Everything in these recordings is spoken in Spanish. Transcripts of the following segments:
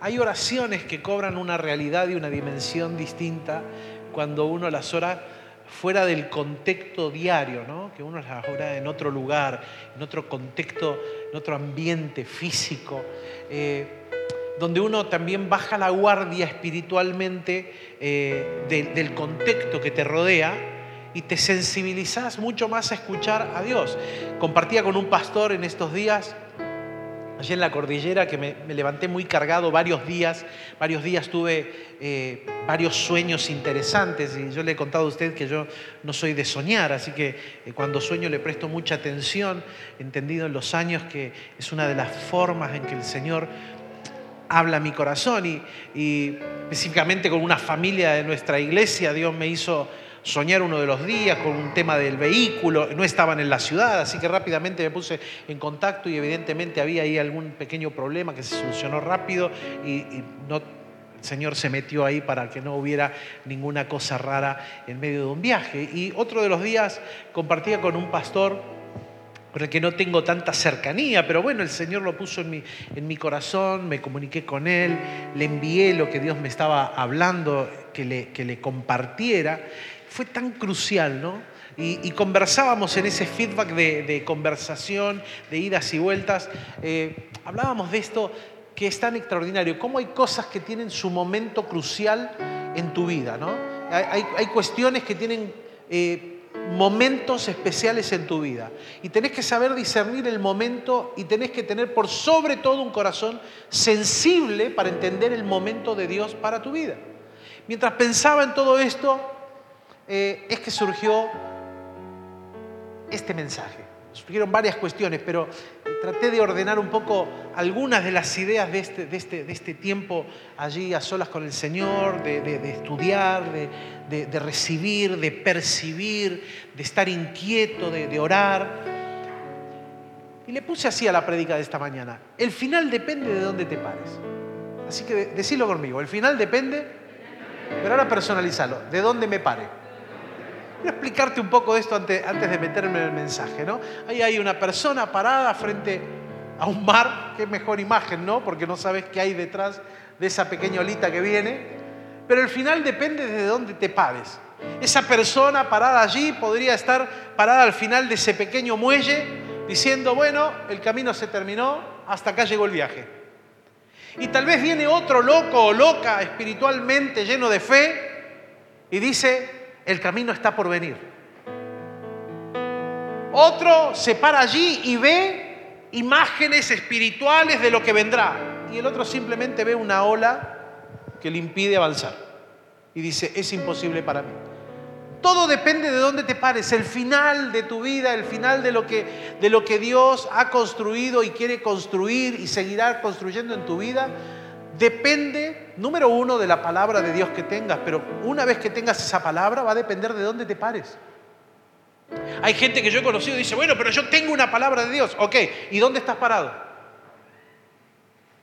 hay oraciones que cobran una realidad y una dimensión distinta cuando uno las ora fuera del contexto diario, ¿no? que uno las ora en otro lugar, en otro contexto, en otro ambiente físico, eh, donde uno también baja la guardia espiritualmente eh, del contexto que te rodea y te sensibilizás mucho más a escuchar a Dios. Compartía con un pastor en estos días allí en la cordillera que me, levanté muy cargado varios días, varios días tuve eh, varios sueños interesantes y yo le he contado a usted que yo no soy de soñar, así que eh, cuando sueño le presto mucha atención, entendido en los años que es una de las formas en que el Señor habla mi corazón y específicamente con una familia de nuestra iglesia Dios me hizo soñar uno de los días con un tema del vehículo, no estaban en la ciudad, así que rápidamente me puse en contacto y evidentemente había ahí algún pequeño problema que se solucionó rápido y, el Señor se metió ahí para que no hubiera ninguna cosa rara en medio de un viaje. Y otro de los días compartía con un pastor con el que no tengo tanta cercanía, pero bueno, el Señor lo puso en mi, corazón, me comuniqué con Él, le envié lo que Dios me estaba hablando, que que le compartiera fue tan crucial, ¿no? Y, conversábamos en ese feedback de, conversación, de idas y vueltas, eh, hablábamos de esto que es tan extraordinario, cómo hay cosas que tienen su momento crucial en tu vida, ¿no? Hay, cuestiones que tienen eh, momentos especiales en tu vida y tenés que saber discernir el momento y tenés que tener por sobre todo un corazón sensible para entender el momento de Dios para tu vida. Mientras pensaba en todo esto, eh, es que surgió este mensaje. Surgieron varias cuestiones, pero traté de ordenar un poco algunas de las ideas de este, este, este tiempo allí a solas con el Señor, de, estudiar, de, recibir, de percibir, de estar inquieto, de, orar. Y le puse así a la prédica de esta mañana. El final depende de dónde te pares. Así que decilo conmigo. El final depende, pero ahora personalizalo. ¿De dónde me pare? Quiero explicarte un poco de esto antes, antes de meterme en el mensaje, ¿no? Ahí hay una persona parada frente a un mar, qué mejor imagen, ¿no? Porque no sabes qué hay detrás de esa pequeña olita que viene. Pero el final depende de dónde te pares. Esa persona parada allí podría estar parada al final de ese pequeño muelle diciendo, bueno, el camino se terminó, hasta acá llegó el viaje. Y tal vez viene otro loco o loca espiritualmente lleno de fe y dice, el camino está por venir. Otro se para allí y ve imágenes espirituales de lo que vendrá. Y el otro simplemente ve una ola que le impide avanzar. Y dice, es imposible para mí. Todo depende de dónde te pares, el final de tu vida, el final de lo que, de lo que Dios ha construido y quiere construir y seguirá construyendo en tu vida depende, número uno, de la palabra de Dios que tengas, pero una vez que tengas esa palabra va a depender de dónde te pares. Hay gente que yo he conocido y dice, bueno, pero yo tengo una palabra de Dios. Ok, ¿y dónde estás parado?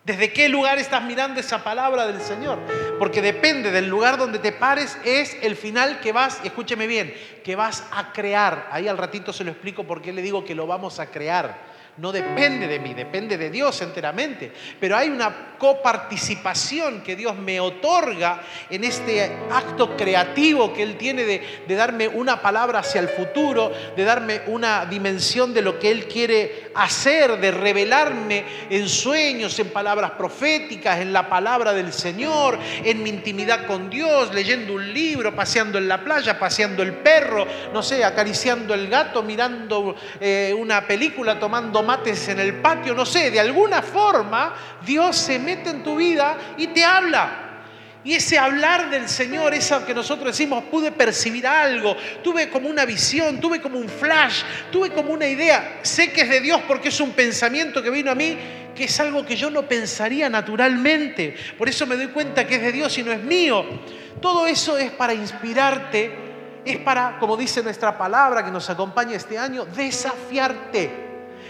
¿Desde qué lugar estás mirando esa palabra del Señor? Porque depende del lugar donde te pares, es el final que vas, escúcheme bien, que vas a crear. Ahí al ratito se lo explico por qué le digo que lo vamos a crear no depende de mí, depende de Dios enteramente. Pero hay una coparticipación que Dios me otorga en este acto creativo que Él tiene de, darme una palabra hacia el futuro, de darme una dimensión de lo que Él quiere hacer, de revelarme en sueños, en palabras proféticas, en la palabra del Señor, en mi intimidad con Dios, leyendo un libro, paseando en la playa, paseando el perro, no sé, acariciando el gato, mirando eh, una película, tomando mates en el patio, no sé, de alguna forma Dios se mete en tu vida y te habla. Y ese hablar del Señor, eso que nosotros decimos, pude percibir algo, tuve como una visión, tuve como un flash, tuve como una idea. Sé que es de Dios porque es un pensamiento que vino a mí, que es algo que yo no pensaría naturalmente. Por eso me doy cuenta que es de Dios y no es mío. Todo eso es para inspirarte, es para, como dice nuestra palabra que nos acompaña este año, desafiarte.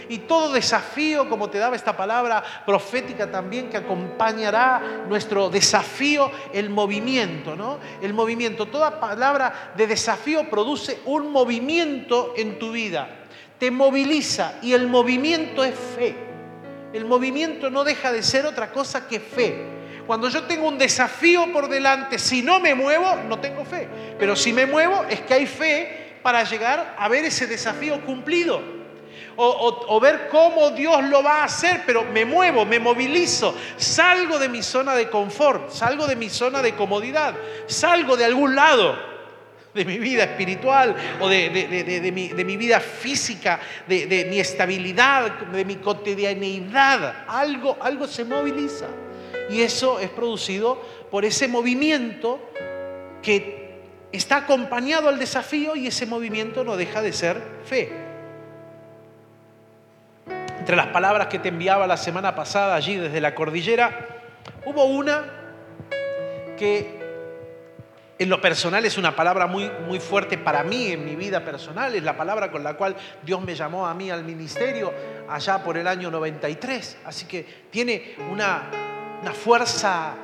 Y todo desafío, como te daba esta palabra profética también, que acompañará nuestro desafío, el movimiento, ¿no? El movimiento. Toda palabra de desafío produce un movimiento en tu vida. Te moviliza y el movimiento es fe. El movimiento no deja de ser otra cosa que fe. Cuando yo tengo un desafío por delante, si no me muevo, no tengo fe. Pero si me muevo, es que hay fe para llegar a ver ese desafío cumplido. O, ver cómo Dios lo va a hacer, pero me muevo, me movilizo, salgo de mi zona de confort, salgo de mi zona de comodidad, salgo de algún lado de mi vida espiritual o de, mi, vida física, de, mi estabilidad, de mi cotidianidad. Algo, algo se moviliza. Y eso es producido por ese movimiento que está acompañado al desafío y ese movimiento no deja de ser fe. Entre las palabras que te enviaba la semana pasada allí desde la cordillera, hubo una que en lo personal es una palabra muy, muy fuerte para mí en mi vida personal, es la palabra con la cual Dios me llamó a mí al ministerio allá por el año 93. Así que tiene una, una fuerza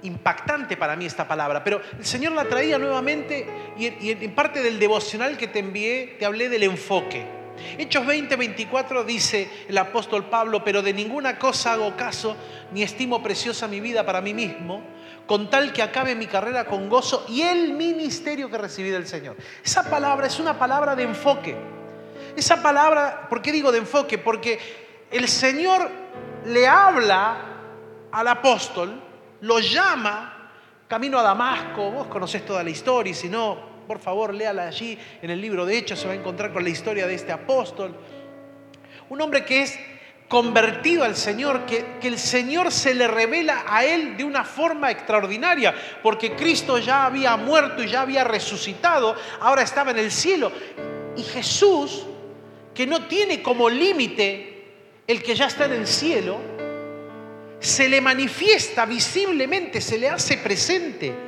impactante para mí esta palabra, pero el Señor la traía nuevamente y en parte del devocional que te envié te hablé del enfoque. Hechos 20, 24 dice el apóstol Pablo, pero de ninguna cosa hago caso, ni estimo preciosa mi vida para mí mismo con tal que acabe mi carrera con gozo y el ministerio que recibí del Señor. Esa palabra es una palabra de enfoque. Esa palabra, ¿por qué digo de enfoque? Porque el Señor le habla al apóstol, lo llama camino a Damasco, vos conocés toda la historia y si no, por favor, léala allí en el libro de Hechos, se va a encontrar con la historia de este apóstol. Un hombre que es convertido al Señor, que, que, el Señor se le revela a él de una forma extraordinaria, porque Cristo ya había muerto y ya había resucitado, ahora estaba en el cielo. Y Jesús, que no tiene como límite el que ya está en el cielo, se le manifiesta visiblemente, se le hace presente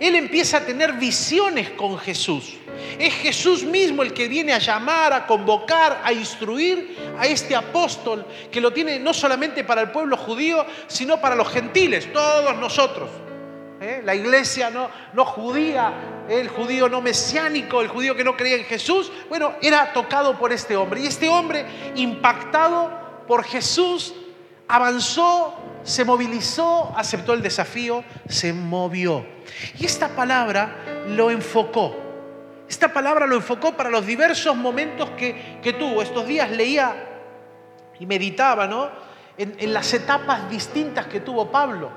él empieza a tener visiones con Jesús. Es Jesús mismo el que viene a llamar, a convocar, a instruir a este apóstol que lo tiene no solamente para el pueblo judío, sino para los gentiles, todos nosotros. ¿eh? La iglesia no, no judía, el judío no mesiánico, el judío que no creía en Jesús, bueno, era tocado por este hombre. Y este hombre, impactado por Jesús, avanzó, se movilizó, aceptó el desafío, se movió. Y esta palabra lo enfocó. Esta palabra lo enfocó para los diversos momentos que, tuvo. Estos días leía y meditaba ¿no? en, las etapas distintas que tuvo Pablo.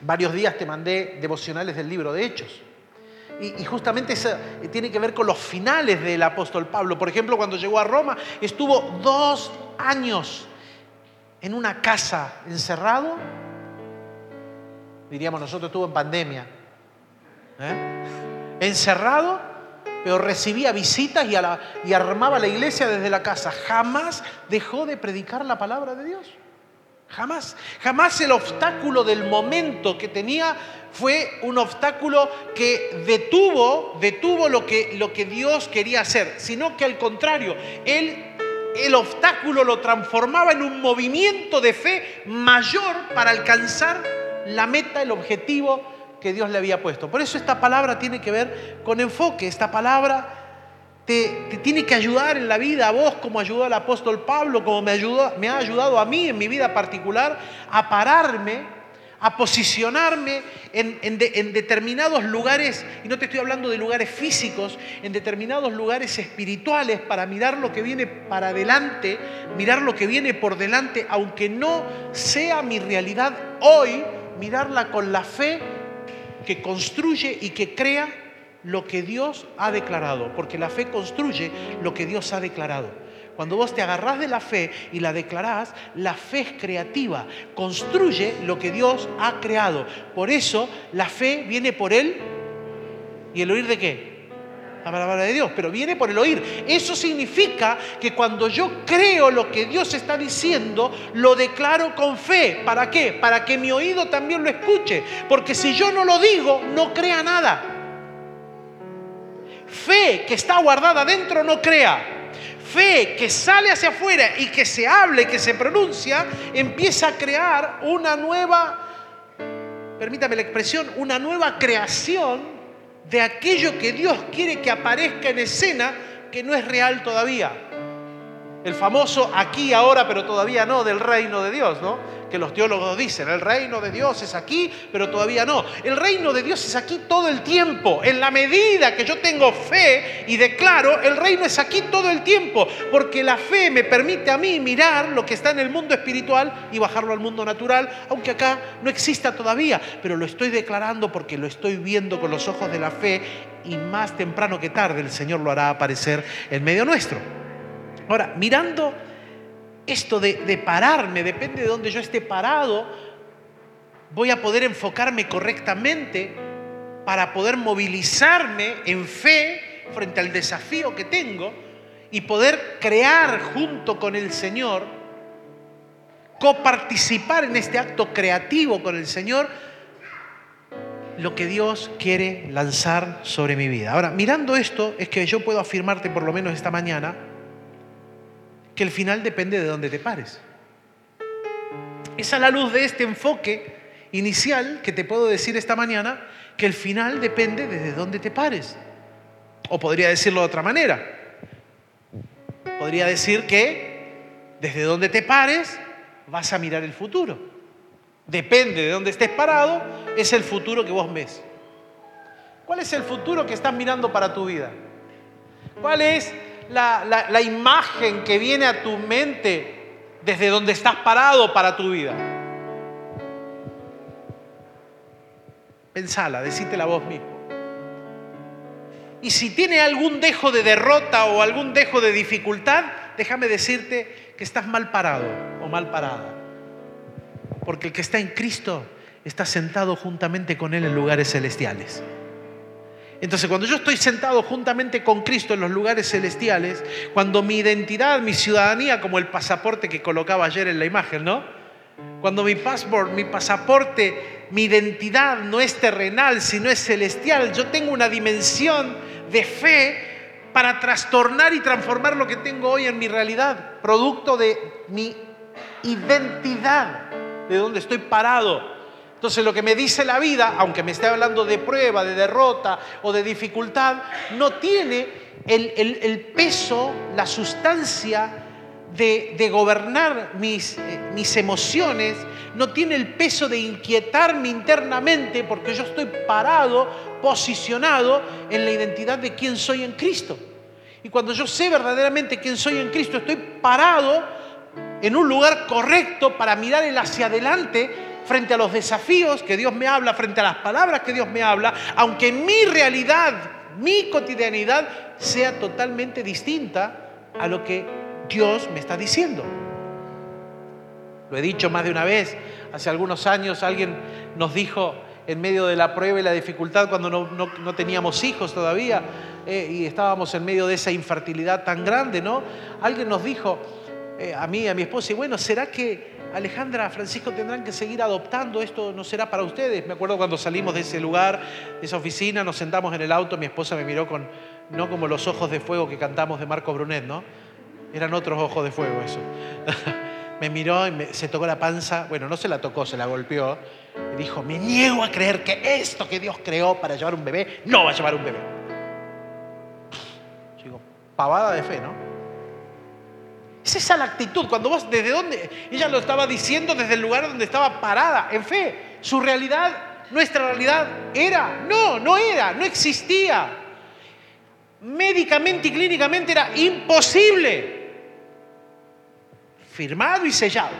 Varios días te mandé devocionales del libro de Hechos. Y, justamente eso tiene que ver con los finales del apóstol Pablo. Por ejemplo, cuando llegó a Roma, estuvo dos años en una casa encerrado diríamos nosotros, estuvo en pandemia, ¿eh? encerrado, pero recibía visitas y, y armaba la iglesia desde la casa. Jamás dejó de predicar la palabra de Dios. Jamás. Jamás el obstáculo del momento que tenía fue un obstáculo que detuvo, detuvo lo que, lo que Dios quería hacer, sino que al contrario, él el obstáculo lo transformaba en un movimiento de fe mayor para alcanzar la meta, el objetivo que Dios le había puesto. Por eso esta palabra tiene que ver con enfoque. Esta palabra te, tiene que ayudar en la vida a vos, como ayudó al apóstol Pablo, como me, ayudó, me ha ayudado a mí en mi vida particular, a pararme, a posicionarme en, en, determinados lugares, y no te estoy hablando de lugares físicos, en determinados lugares espirituales para mirar lo que viene para adelante, mirar lo que viene por delante, aunque no sea mi realidad hoy, mirarla con la fe que construye y que crea lo que Dios ha declarado, porque la fe construye lo que Dios ha declarado. Cuando vos te agarrás de la fe y la declarás, la fe es creativa, construye lo que Dios ha creado. Por eso la fe viene por él y el oír de qué? la palabra de Dios, pero viene por el oír. Eso significa que cuando yo creo lo que Dios está diciendo, lo declaro con fe. ¿Para qué? Para que mi oído también lo escuche. Porque si yo no lo digo, no crea nada. Fe que está guardada dentro no crea. Fe que sale hacia afuera y que se hable, que se pronuncia, empieza a crear una nueva, permítame la expresión, una nueva creación de aquello que Dios quiere que aparezca en escena que no es real todavía. El famoso aquí, ahora, pero todavía no del reino de Dios, ¿no? Que los teólogos dicen, el reino de Dios es aquí, pero todavía no. El reino de Dios es aquí todo el tiempo. En la medida que yo tengo fe y declaro, el reino es aquí todo el tiempo. Porque la fe me permite a mí mirar lo que está en el mundo espiritual y bajarlo al mundo natural, aunque acá no exista todavía. Pero lo estoy declarando porque lo estoy viendo con los ojos de la fe y más temprano que tarde el Señor lo hará aparecer en medio nuestro. Ahora, mirando esto de, pararme, depende de donde yo esté parado, voy a poder enfocarme correctamente para poder movilizarme en fe frente al desafío que tengo y poder crear junto con el Señor, coparticipar en este acto creativo con el Señor, lo que Dios quiere lanzar sobre mi vida. Ahora, mirando esto, es que yo puedo afirmarte por lo menos esta mañana, que el final depende de dónde te pares. Es a la luz de este enfoque inicial que te puedo decir esta mañana que el final depende desde dónde te pares. O podría decirlo de otra manera. Podría decir que desde donde te pares vas a mirar el futuro. Depende de dónde estés parado, es el futuro que vos ves. ¿Cuál es el futuro que estás mirando para tu vida? ¿Cuál es la, imagen que viene a tu mente desde donde estás parado para tu vida. Pensala, decítela vos mismo. Y si tiene algún dejo de derrota o algún dejo de dificultad, déjame decirte que estás mal parado o mal parada. Porque el que está en Cristo está sentado juntamente con Él en lugares celestiales. Entonces, cuando yo estoy sentado juntamente con Cristo en los lugares celestiales, cuando mi identidad, mi ciudadanía, como el pasaporte que colocaba ayer en la imagen, ¿no? Cuando mi passport, mi pasaporte, mi identidad no es terrenal, sino es celestial, yo tengo una dimensión de fe para trastornar y transformar lo que tengo hoy en mi realidad, producto de mi identidad, de donde estoy parado entonces lo que me dice la vida, aunque me esté hablando de prueba, de derrota o de dificultad, no tiene el, peso, la sustancia de, gobernar mis, eh, mis emociones, no tiene el peso de inquietarme internamente porque yo estoy parado, posicionado en la identidad de quién soy en Cristo. Y cuando yo sé verdaderamente quién soy en Cristo, estoy parado en un lugar correcto para mirar el hacia adelante frente a los desafíos que Dios me habla, frente a las palabras que Dios me habla, aunque mi realidad, mi cotidianidad sea totalmente distinta a lo que Dios me está diciendo. Lo he dicho más de una vez, hace algunos años alguien nos dijo en medio de la prueba y la dificultad cuando no, teníamos hijos todavía eh, y estábamos en medio de esa infertilidad tan grande, ¿no? Alguien nos dijo eh, a mí, a mi esposa, y bueno, ¿será que Alejandra, Francisco, tendrán que seguir adoptando, esto no será para ustedes. Me acuerdo cuando salimos de ese lugar, de esa oficina, nos sentamos en el auto, mi esposa me miró con, no como los ojos de fuego que cantamos de Marco Brunet, ¿no? Eran otros ojos de fuego eso. me miró y se tocó la panza, bueno, no se la tocó, se la golpeó, y dijo, me niego a creer que esto que Dios creó para llevar un bebé, no va a llevar un bebé. Digo, pavada de fe, ¿no? Es esa la actitud. Cuando vos, ¿desde dónde? Ella lo estaba diciendo desde el lugar donde estaba parada, en fe. Su realidad, nuestra realidad, era. No, no era, no existía. Médicamente y clínicamente era imposible. Firmado y sellado.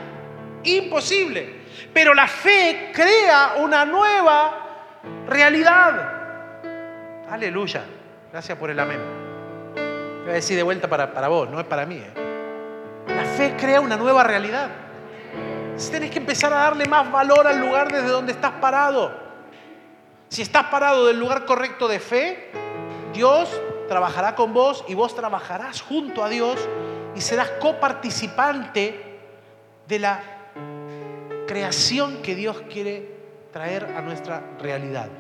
Imposible. Pero la fe crea una nueva realidad. Aleluya. Gracias por el amén. Voy a decir de vuelta para, para vos, no es para mí. ¿eh? Fe crea una nueva realidad. Tienes que empezar a darle más valor al lugar desde donde estás parado. Si estás parado del lugar correcto de fe, Dios trabajará con vos y vos trabajarás junto a Dios y serás coparticipante de la creación que Dios quiere traer a nuestra realidad.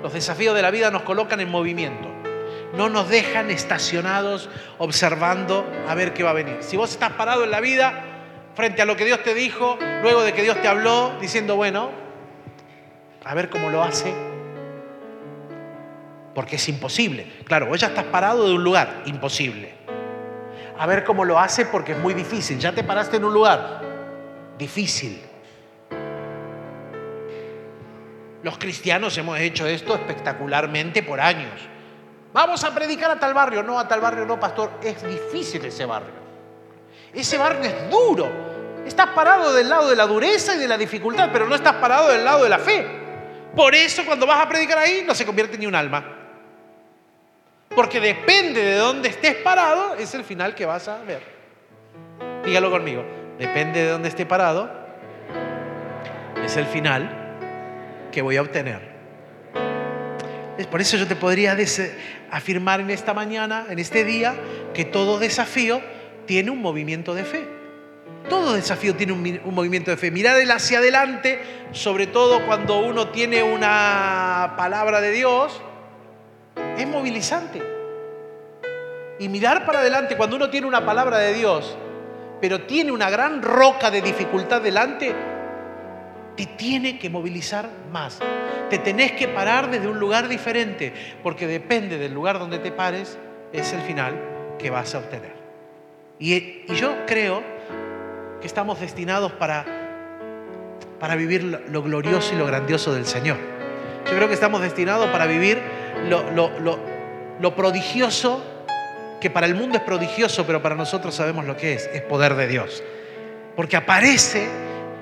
Los desafíos de la vida nos colocan en movimiento no nos dejan estacionados observando a ver qué va a venir. Si vos estás parado en la vida frente a lo que Dios te dijo, luego de que Dios te habló, diciendo, bueno, a ver cómo lo hace, porque es imposible. Claro, vos ya estás parado de un lugar imposible. a ver cómo lo hace porque es muy difícil. Ya te paraste en un lugar difícil. Los cristianos hemos hecho esto espectacularmente por años. Vamos a predicar a tal barrio. No, a tal barrio no, pastor. Es difícil ese barrio. Ese barrio es duro. Estás parado del lado de la dureza y de la dificultad, pero no estás parado del lado de la fe. Por eso cuando vas a predicar ahí no se convierte ni un alma. Porque depende de dónde estés parado, es el final que vas a ver. Dígalo conmigo. Depende de dónde esté parado, es el final que voy a obtener. Por eso yo te podría afirmar en esta mañana, en este día, que todo desafío tiene un movimiento de fe. Todo desafío tiene un, un, movimiento de fe. Mirar hacia adelante, sobre todo cuando uno tiene una palabra de Dios, es movilizante. Y mirar para adelante cuando uno tiene una palabra de Dios, pero tiene una gran roca de dificultad delante, te tiene que movilizar más. Te tenés que parar desde un lugar diferente, porque depende del lugar donde te pares, es el final que vas a obtener. Y, yo creo que estamos destinados para, para vivir lo, lo, glorioso y lo grandioso del Señor. Yo creo que estamos destinados para vivir lo, lo, lo prodigioso, que para el mundo es prodigioso, pero para nosotros sabemos lo que es, es poder de Dios. Porque aparece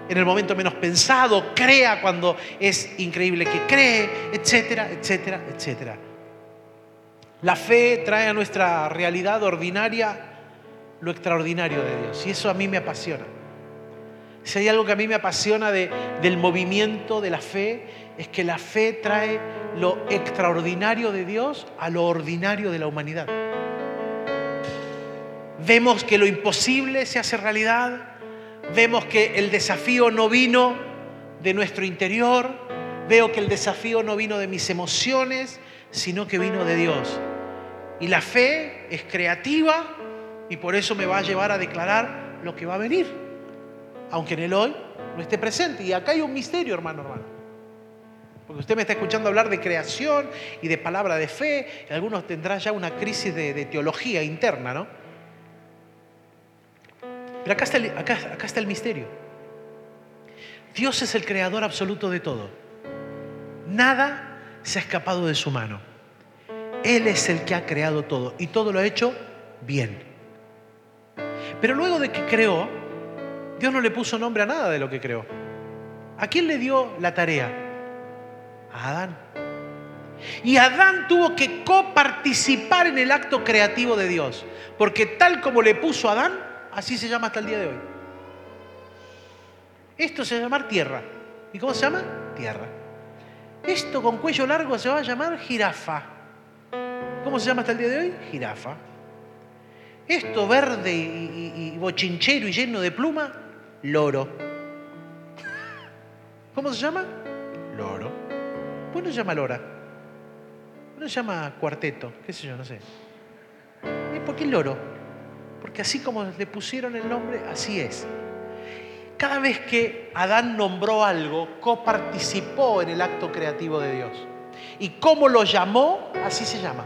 en el momento menos pensado, crea cuando es increíble que cree, etcétera, etcétera, etcétera. La fe trae a nuestra realidad ordinaria lo extraordinario de Dios y eso a mí me apasiona. Si hay algo que a mí me apasiona de, del movimiento de la fe, es que la fe trae lo extraordinario de Dios a lo ordinario de la humanidad. Vemos que lo imposible se hace realidad, vemos que el desafío no vino de nuestro interior, veo que el desafío no vino de mis emociones, sino que vino de Dios. Y la fe es creativa y por eso me va a llevar a declarar lo que va a venir, aunque en el hoy no esté presente. Y acá hay un misterio, hermano, hermano. Porque usted me está escuchando hablar de creación y de palabra de fe, y algunos tendrán ya una crisis de, de teología interna, ¿no? Pero acá está, el, acá, acá está el misterio. Dios es el creador absoluto de todo. Nada se ha escapado de su mano. Él es el que ha creado todo y todo lo ha hecho bien. Pero luego de que creó, Dios no le puso nombre a nada de lo que creó. ¿A quién le dio la tarea? A Adán. Y Adán tuvo que coparticipar en el acto creativo de Dios, porque tal como le puso Adán, así se llama hasta el día de hoy. Esto se llama tierra. ¿Y cómo se llama? Tierra. Esto con cuello largo se va a llamar jirafa. ¿Cómo se llama hasta el día de hoy? Jirafa. Esto verde y, y, bochinchero y lleno de pluma, loro. ¿Cómo se llama? Loro. ¿Por qué no se llama lora? ¿Por qué no se llama cuarteto? ¿Qué sé yo? No sé. ¿Por qué loro? Porque así como le pusieron el nombre, así es. Cada vez que Adán nombró algo, coparticipó en el acto creativo de Dios. Y como lo llamó, así se llama.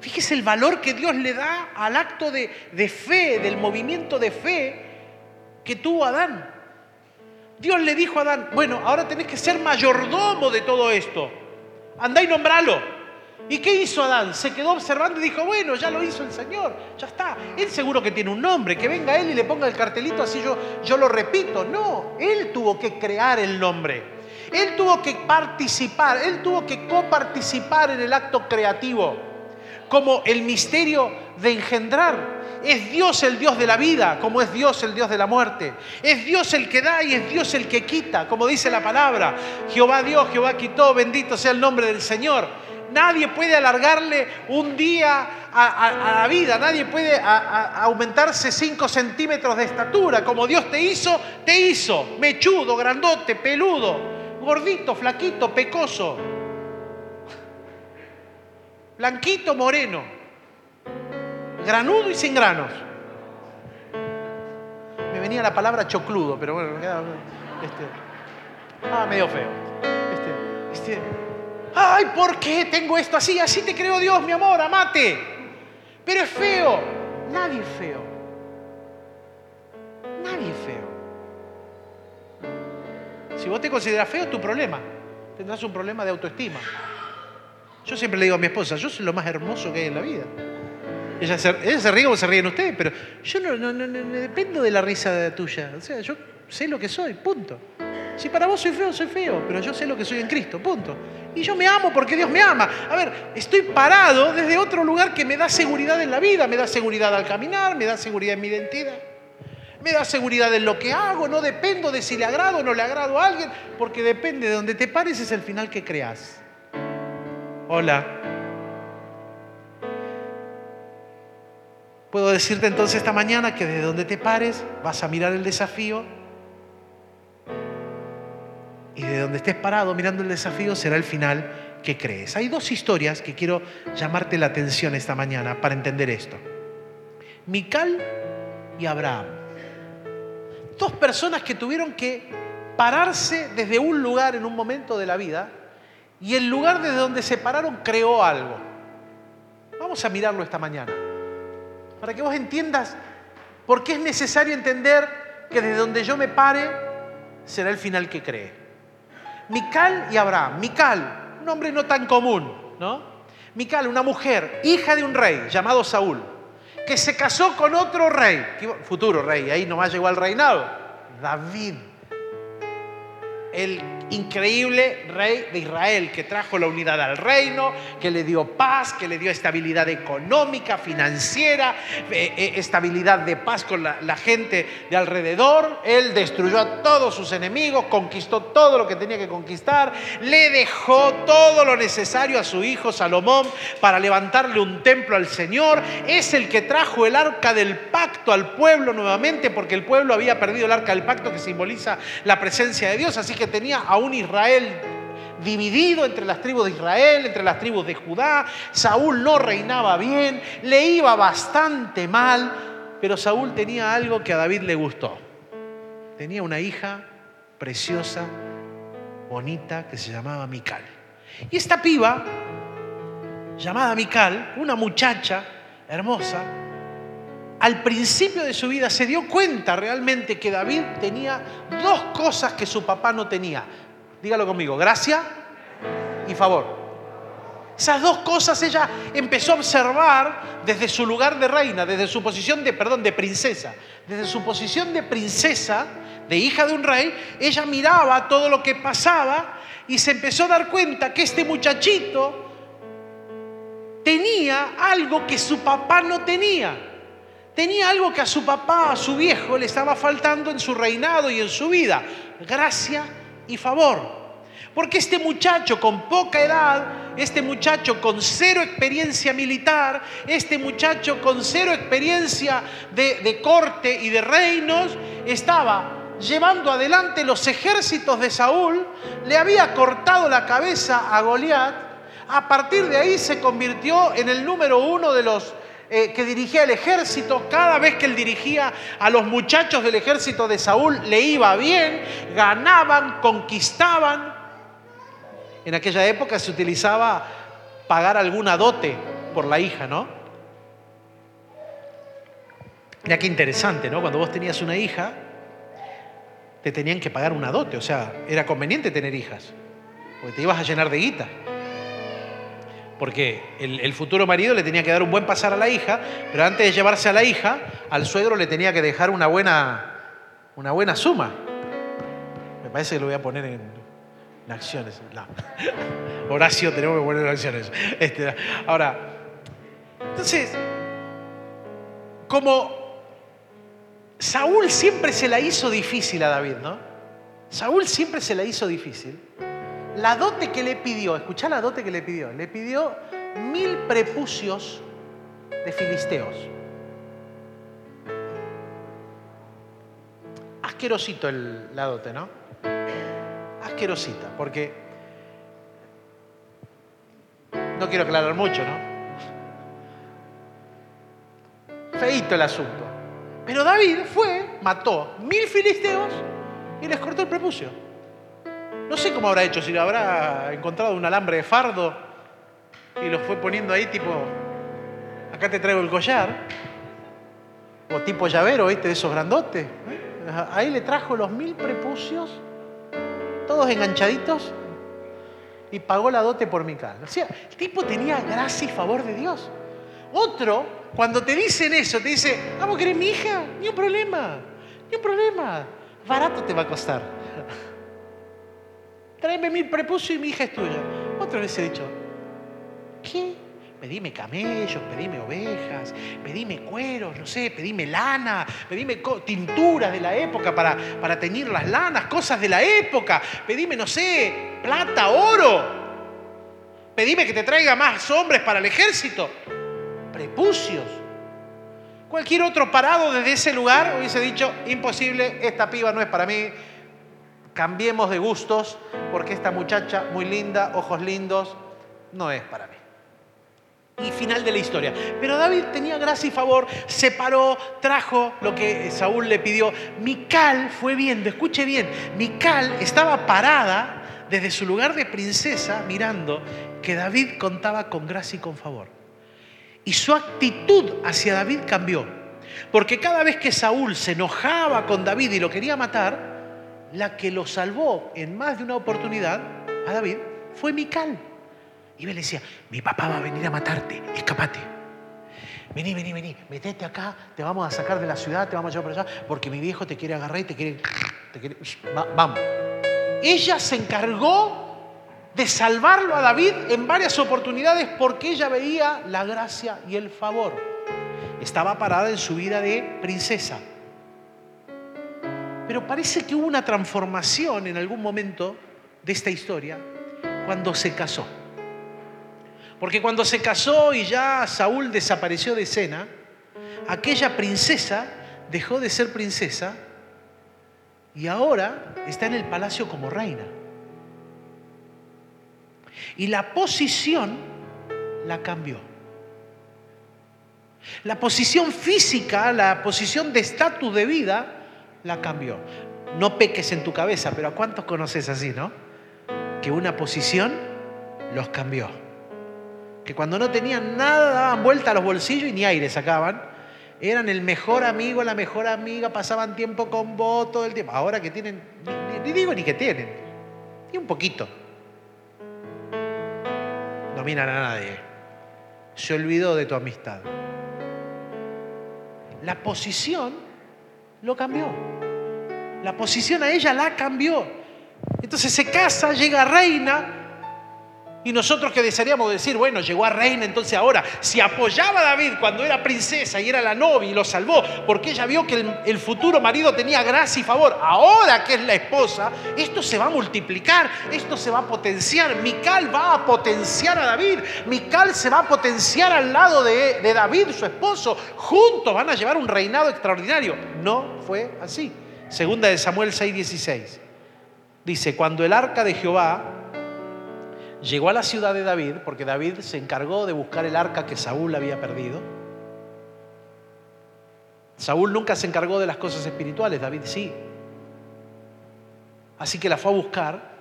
Fíjese el valor que Dios le da al acto de, de fe, del movimiento de fe que tuvo Adán. Dios le dijo a Adán, bueno, ahora tenés que ser mayordomo de todo esto. Andá y nombralo. ¿Y qué hizo Adán? Se quedó observando y dijo, bueno, ya lo hizo el Señor, ya está. Él seguro que tiene un nombre, que venga él y le ponga el cartelito así yo, yo lo repito. No, él tuvo que crear el nombre. Él tuvo que participar, él tuvo que coparticipar en el acto creativo, como el misterio de engendrar. Es Dios el Dios de la vida, como es Dios el Dios de la muerte. Es Dios el que da y es Dios el que quita, como dice la palabra. Jehová Dios, Jehová quitó, bendito sea el nombre del Señor. Nadie puede alargarle un día a, la vida, nadie puede aumentarse 5 centímetros de estatura. Como Dios te hizo, te hizo. Mechudo, grandote, peludo, gordito, flaquito, pecoso. Blanquito, moreno. Granudo y sin granos. Me venía la palabra chocludo, pero bueno, me queda. Este, ah, medio feo. Este, este, ay, ¿por qué tengo esto así? Así te creó Dios, mi amor, amate. Pero es feo. Nadie es feo. Nadie es feo. Si vos te consideras feo, tu problema. Tendrás un problema de autoestima. Yo siempre le digo a mi esposa, yo soy lo más hermoso que hay en la vida. Ella se, ella se ríe como se ríen ustedes, pero yo no, no, no dependo de la risa tuya. O sea, yo sé lo que soy, punto. Si para vos soy feo, soy feo, pero yo sé lo que soy en Cristo, punto. Y yo me amo porque Dios me ama. A ver, estoy parado desde otro lugar que me da seguridad en la vida, me da seguridad al caminar, me da seguridad en mi identidad. Me da seguridad en lo que hago, no dependo de si le agrado o no le agrado a alguien, porque depende de donde te pares es el final que creas. Hola. Puedo decirte entonces esta mañana que desde donde te pares vas a mirar el desafío y de donde estés parado mirando el desafío será el final que crees. Hay dos historias que quiero llamarte la atención esta mañana para entender esto. Mical y Abraham dos personas que tuvieron que pararse desde un lugar en un momento de la vida y el lugar desde donde se pararon creó algo. Vamos a mirarlo esta mañana, para que vos entiendas por qué es necesario entender que desde donde yo me pare será el final que cree. Mical y Abraham. Mical, un nombre no tan común, ¿no? Mical, una mujer, hija de un rey llamado Saúl que se casó con otro rey, futuro rey, ahí nomás llegó al reinado, David, el increíble rey de Israel que trajo la unidad al reino, que le dio paz, que le dio estabilidad económica, financiera, eh, eh, estabilidad de paz con la, gente de alrededor. Él destruyó a todos sus enemigos, conquistó todo lo que tenía que conquistar, le dejó todo lo necesario a su hijo Salomón para levantarle un templo al Señor. Es el que trajo el arca del pacto al pueblo nuevamente porque el pueblo había perdido el arca del pacto que simboliza la presencia de Dios, así que tenía un Israel dividido entre las tribus de Israel, entre las tribus de Judá. Saúl no reinaba bien, le iba bastante mal, pero Saúl tenía algo que a David le gustó. Tenía una hija preciosa, bonita, que se llamaba Mical. Y esta piba, llamada Mical, una muchacha hermosa, al principio de su vida se dio cuenta realmente que David tenía dos cosas que su papá no tenía. Dígalo conmigo, gracia y favor. Esas dos cosas ella empezó a observar desde su lugar de reina, desde su posición de, perdón, de princesa. Desde su posición de princesa, de hija de un rey, ella miraba todo lo que pasaba y se empezó a dar cuenta que este muchachito tenía algo que su papá no tenía. Tenía algo que a su papá, a su viejo, le estaba faltando en su reinado y en su vida. Gracia y favor. Porque este muchacho con poca edad, este muchacho con cero experiencia militar, este muchacho con cero experiencia de, corte y de reinos, estaba llevando adelante los ejércitos de Saúl, le había cortado la cabeza a Goliat, a partir de ahí se convirtió en el número uno de los eh, que dirigía el ejército, cada vez que él dirigía a los muchachos del ejército de Saúl, le iba bien, ganaban, conquistaban. En aquella época se utilizaba pagar alguna dote por la hija, ¿no? Mira qué interesante, ¿no? Cuando vos tenías una hija, te tenían que pagar una dote, o sea, era conveniente tener hijas, porque te ibas a llenar de guita porque el, futuro marido le tenía que dar un buen pasar a la hija, pero antes de llevarse a la hija, al suegro le tenía que dejar una buena, una buena suma. Me parece que lo voy a poner en, acciones. Horacio, tenemos que poner en acciones. Este, ahora, entonces, como Saúl siempre se la hizo difícil a David, ¿no? Saúl siempre se la hizo difícil. La dote que le pidió, escuchá la dote que le pidió, le pidió mil prepucios de filisteos. Asquerosito el, la dote, ¿no? Asquerosita, porque no quiero aclarar mucho, ¿no? Feito el asunto. Pero David fue, mató mil filisteos y les cortó el prepucio. No sé cómo habrá hecho, si lo habrá encontrado un alambre de fardo y lo fue poniendo ahí tipo, acá te traigo el collar. o tipo llavero, ¿viste? De esos grandotes. Ahí le trajo los mil prepucios, todos enganchaditos, y pagó la dote por Mical. O sea, el tipo tenía gracia y favor de Dios. Otro, cuando te dicen eso, te dice, vamos, ¿querés mi hija? Ni un problema, ni un problema. Barato te va a costar. Tráeme mil prepucios y mi hija es tuya. Vez he dicho, ¿qué? Pedime camellos, pedime ovejas, pedime cueros, no sé, pedime lana, pedime tinturas de la época para, para teñir las lanas, cosas de la época, pedime, no sé, plata, oro. Pedime que te traiga más hombres para el ejército. Prepucios. Cualquier otro parado desde ese lugar hubiese dicho, imposible, esta piba no es para mí, cambiemos de gustos, porque esta muchacha muy linda, ojos lindos, no es para mí. Y final de la historia. Pero David tenía gracia y favor, se paró, trajo lo que Saúl le pidió. Mical fue viendo, escuche bien, Mical estaba parada desde su lugar de princesa mirando que David contaba con gracia y con favor. Y su actitud hacia David cambió. Porque cada vez que Saúl se enojaba con David y lo quería matar, la que lo salvó en más de una oportunidad a David fue Mical. Y él le decía, mi papá va a venir a matarte, escapate. Vení, vení, vení, metete acá, te vamos a sacar de la ciudad, te vamos a llevar para allá, porque mi viejo te quiere agarrar y te quiere... vamos. Ella se encargó de salvarlo a David en varias oportunidades porque ella veía la gracia y el favor. Estaba parada en su vida de princesa. Pero parece que hubo una transformación en algún momento de esta historia cuando se casó. Porque cuando se casó y ya Saúl desapareció de escena, aquella princesa dejó de ser princesa y ahora está en el palacio como reina. Y la posición la cambió. La posición física, la posición de estatus de vida, la cambió. No peques en tu cabeza, pero ¿a cuántos conoces así, no? Que una posición los cambió. Que cuando no tenían nada daban vuelta a los bolsillos y ni aire sacaban. Eran el mejor amigo, la mejor amiga, pasaban tiempo con vos todo el tiempo. Ahora que tienen, ni, digo ni que tienen, ni un poquito. No miran a nadie. Se olvidó de tu amistad. La posición lo cambió. La posición a ella la cambió. Entonces se casa, llega reina, y nosotros que desearíamos decir, bueno, llegó a reina, entonces ahora, si apoyaba a David cuando era princesa y era la novia y lo salvó, porque ella vio que el, futuro marido tenía gracia y favor, ahora que es la esposa, esto se va a multiplicar, esto se va a potenciar. Mical va a potenciar a David, Mical se va a potenciar al lado de, de David, su esposo, juntos van a llevar un reinado extraordinario. No fue así. Segunda de Samuel 6:16. Dice, cuando el arca de Jehová llegó a la ciudad de David, porque David se encargó de buscar el arca que Saúl había perdido. Saúl nunca se encargó de las cosas espirituales, David sí. Así que la fue a buscar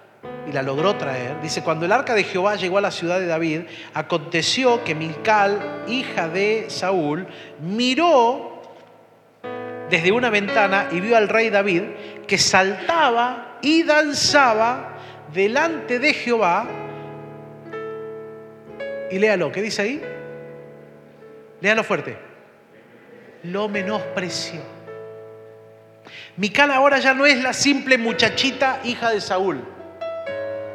y la logró traer. Dice, cuando el arca de Jehová llegó a la ciudad de David, aconteció que Milcal, hija de Saúl, miró desde una ventana y vio al rey David que saltaba y danzaba delante de Jehová y léalo, ¿qué dice ahí? Léalo fuerte. Lo menospreció. Mical ahora ya no es la simple muchachita hija de Saúl.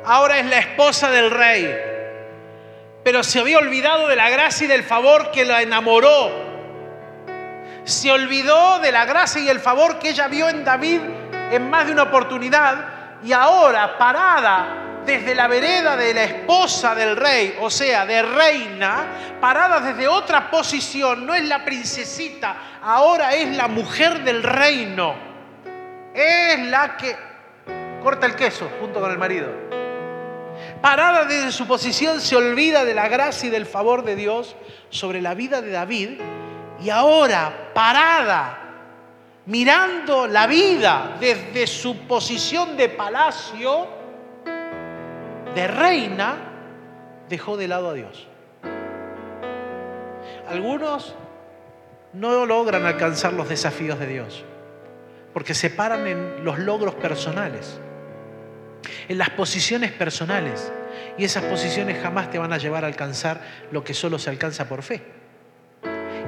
Ahora es la esposa del rey. Pero se había olvidado de la gracia y del favor que la enamoró. Se olvidó de la gracia y el favor que ella vio en David en más de una oportunidad. Y ahora, parada desde la vereda de la esposa del rey, o sea, de reina, parada desde otra posición, no es la princesita, ahora es la mujer del reino. Es la que corta el queso junto con el marido. Parada desde su posición se olvida de la gracia y del favor de Dios sobre la vida de David y ahora parada mirando la vida desde su posición de palacio, de reina, dejó de lado a Dios. Algunos no logran alcanzar los desafíos de Dios, porque se paran en los logros personales, en las posiciones personales, y esas posiciones jamás te van a llevar a alcanzar lo que solo se alcanza por fe.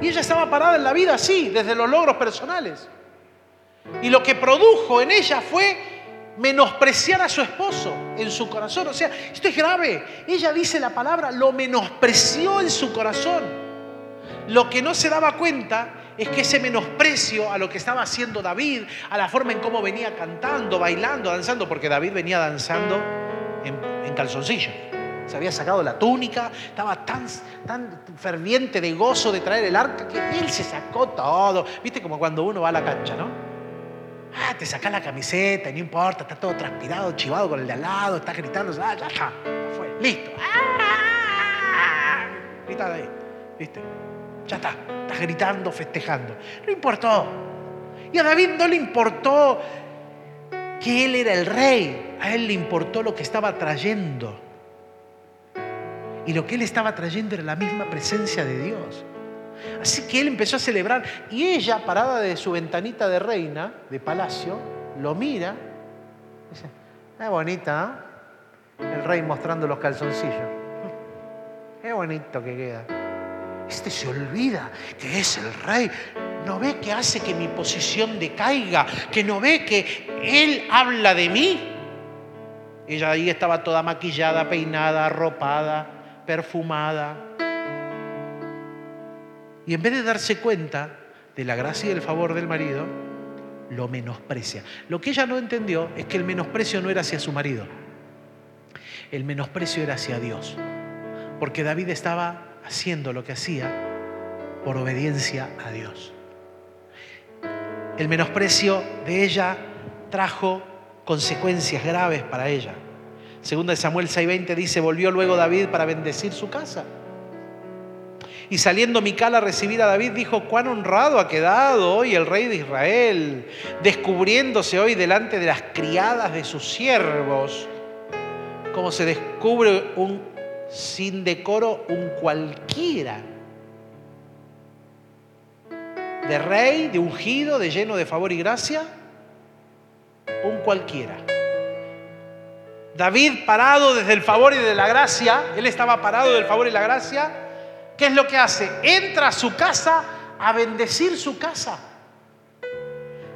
Y ella estaba parada en la vida así, desde los logros personales. Y lo que produjo en ella fue menospreciar a su esposo en su corazón. O sea, esto es grave. Ella dice la palabra, lo menospreció en su corazón. Lo que no se daba cuenta es que ese menosprecio a lo que estaba haciendo David, a la forma en cómo venía cantando, bailando, danzando, porque David venía danzando en, en calzoncillo. Se había sacado la túnica, estaba tan, tan ferviente de gozo de traer el arca que él se sacó todo. Viste como cuando uno va a la cancha, ¿no? Ah, te sacas la camiseta, no importa, está todo transpirado, chivado con el de al lado, está gritando, ah, ya está, fue, listo. ¡Ah! Ahí, ¿viste? Ya está, está gritando, festejando. No importó. Y a David no le importó que él era el rey, a él le importó lo que estaba trayendo. Y lo que él estaba trayendo era la misma presencia de Dios. Así que él empezó a celebrar y ella, parada de su ventanita de reina, de palacio, lo mira y dice, es bonita, El rey mostrando los calzoncillos. Qué bonito que queda. Este se olvida que es el rey. No ve que hace que mi posición decaiga, que no ve que él habla de mí. Ella ahí estaba toda maquillada, peinada, arropada, perfumada y en vez de darse cuenta de la gracia y el favor del marido, lo menosprecia. Lo que ella no entendió es que el menosprecio no era hacia su marido, el menosprecio era hacia Dios, porque David estaba haciendo lo que hacía por obediencia a Dios. El menosprecio de ella trajo consecuencias graves para ella. Segunda de Samuel 6:20 dice, volvió luego David para bendecir su casa. Y saliendo Mical a recibir a David, dijo, cuán honrado ha quedado hoy el rey de Israel, descubriéndose hoy delante de las criadas de sus siervos, como se descubre un sin decoro un cualquiera. De rey, de ungido, de lleno de favor y gracia, un cualquiera. David parado desde el favor y de la gracia, él estaba parado del favor y la gracia, ¿Qué es lo que hace? Entra a su casa a bendecir su casa.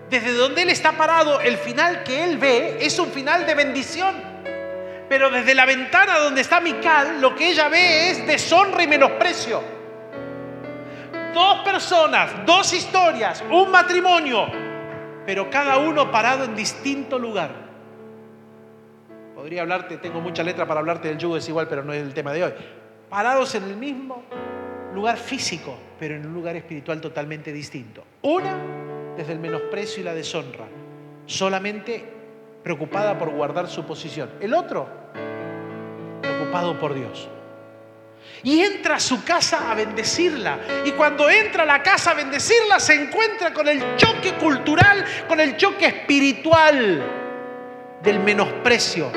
Desde donde él está parado, el final que él ve es un final de bendición. Pero desde la ventana donde está Mical, lo que ella ve es deshonra y menosprecio. Dos personas, dos historias, un matrimonio, pero cada uno parado en distinto lugar. Podría hablarte, tengo mucha letra para hablarte del yugo desigual, pero no es el tema de hoy. Parados en el mismo lugar físico, pero en un lugar espiritual totalmente distinto. Una desde el menosprecio y la deshonra, solamente preocupada por guardar su posición. El otro, preocupado por Dios. Y entra a su casa a bendecirla. Y cuando entra a la casa a bendecirla, se encuentra con el choque cultural, con el choque espiritual del menosprecio.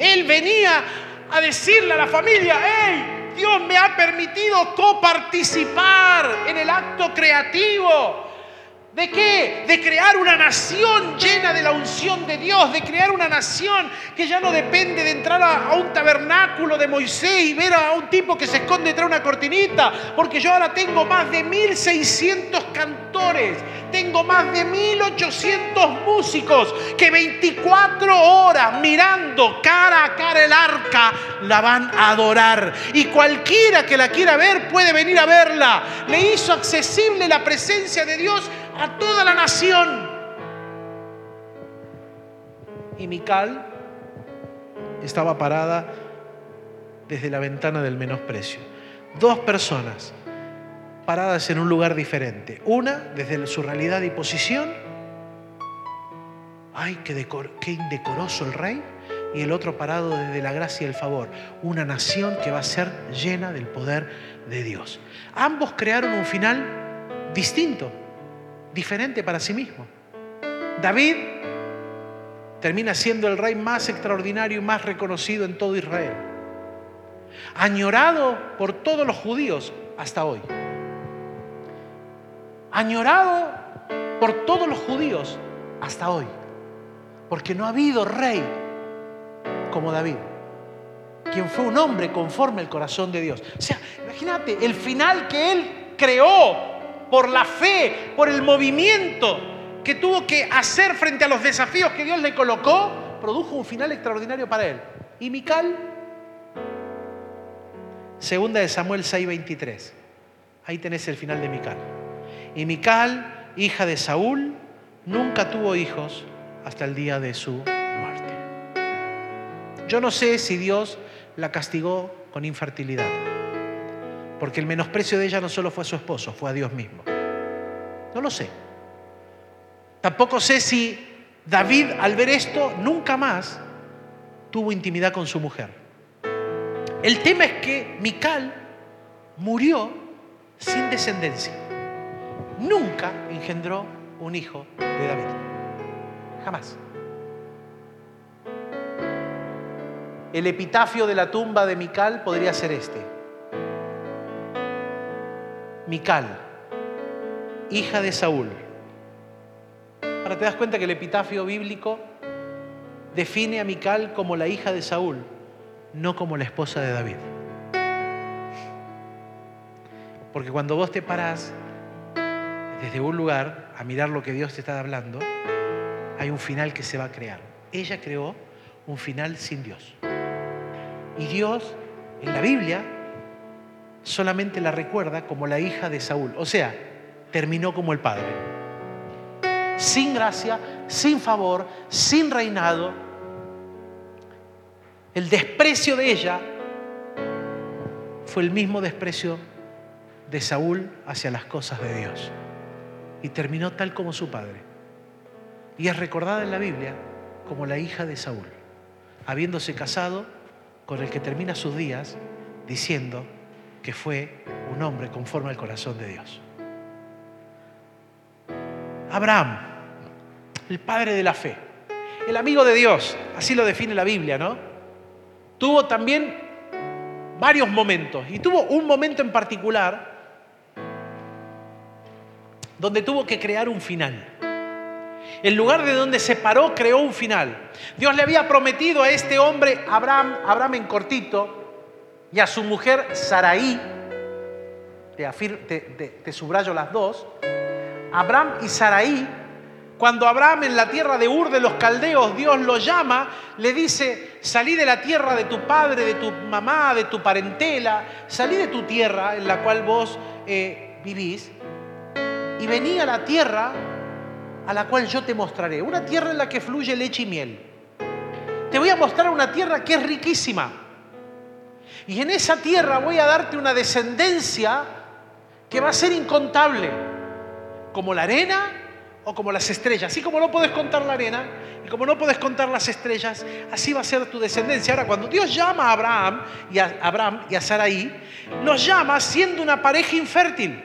Él venía a decirle a la familia, hey, Dios me ha permitido coparticipar en el acto creativo. ¿De qué? De crear una nación llena de la unción de Dios, de crear una nación que ya no depende de entrar a, un tabernáculo de Moisés y ver a un tipo que se esconde detrás de una cortinita, porque yo ahora tengo más de 1600 cantores, tengo más de 1800 músicos que 24 horas mirando cara a cara el arca la van a adorar. Y cualquiera que la quiera ver puede venir a verla. Le hizo accesible la presencia de Dios a toda la nación. Y Mical estaba parada desde la ventana del menosprecio. Dos personas paradas en un lugar diferente. Una desde su realidad y posición. Ay, qué, indecoroso el rey. Y el otro parado desde la gracia y el favor. Una nación que va a ser llena del poder de Dios. Ambos crearon un final distinto diferente para sí mismo. David termina siendo el rey más extraordinario y más reconocido en todo Israel. Añorado por todos los judíos hasta hoy. añorado por todos los judíos hasta hoy, porque no ha habido rey como David, quien fue un hombre conforme al corazón de Dios. O sea, imagínate el final que él creó por la fe, por el movimiento que tuvo que hacer frente a los desafíos que Dios le colocó, produjo un final extraordinario para él. Y Mical, segunda de Samuel 6:23. Ahí tenés el final de Mical. Y Mical, hija de Saúl, nunca tuvo hijos hasta el día de su muerte. Yo no sé si Dios la castigó con infertilidad, porque el menosprecio de ella no solo fue a su esposo, fue a Dios mismo. No lo sé. Tampoco sé si David al ver esto nunca más tuvo intimidad con su mujer. El tema es que Mical murió sin descendencia. Nunca engendró un hijo de David. Jamás. El epitafio de la tumba de Mical podría ser este. Mical, hija de Saúl. Ahora te das cuenta que el epitafio bíblico define a Mical como la hija de Saúl, no como la esposa de David. Porque cuando vos te parás desde un lugar a mirar lo que Dios te está hablando, hay un final que se va a crear. Ella creó un final sin Dios. Y Dios, en la Biblia, solamente la recuerda como la hija de Saúl. O sea, terminó como el padre. Sin gracia, sin favor, sin reinado. El desprecio de ella fue el mismo desprecio de Saúl hacia las cosas de Dios. Y terminó tal como su padre. Y es recordada en la Biblia como la hija de Saúl, habiéndose casado con el que termina sus días diciendo que fue un hombre conforme al corazón de Dios. Abraham, el padre de la fe, el amigo de Dios, así lo define la Biblia, ¿no? Tuvo también varios momentos y tuvo un momento en particular donde tuvo que crear un final. El lugar de donde se paró creó un final. Dios le había prometido a este hombre, Abraham, Abraham en cortito, y a su mujer Saraí, te, subrayo las dos, Abraham y Saraí, cuando Abraham en la tierra de Ur de los Caldeos, Dios lo llama, le dice, salí de la tierra de tu padre, de tu mamá, de tu parentela, salí de tu tierra en la cual vos eh, vivís, y vení a la tierra a la cual yo te mostraré, una tierra en la que fluye leche y miel. Te voy a mostrar una tierra que es riquísima y en esa tierra voy a darte una descendencia que va a ser incontable, como la arena o como las estrellas. Así como no puedes contar la arena y como no puedes contar las estrellas, así va a ser tu descendencia. Ahora, cuando Dios llama a Abraham y a, Abraham y a Saraí, los llama siendo una pareja infértil.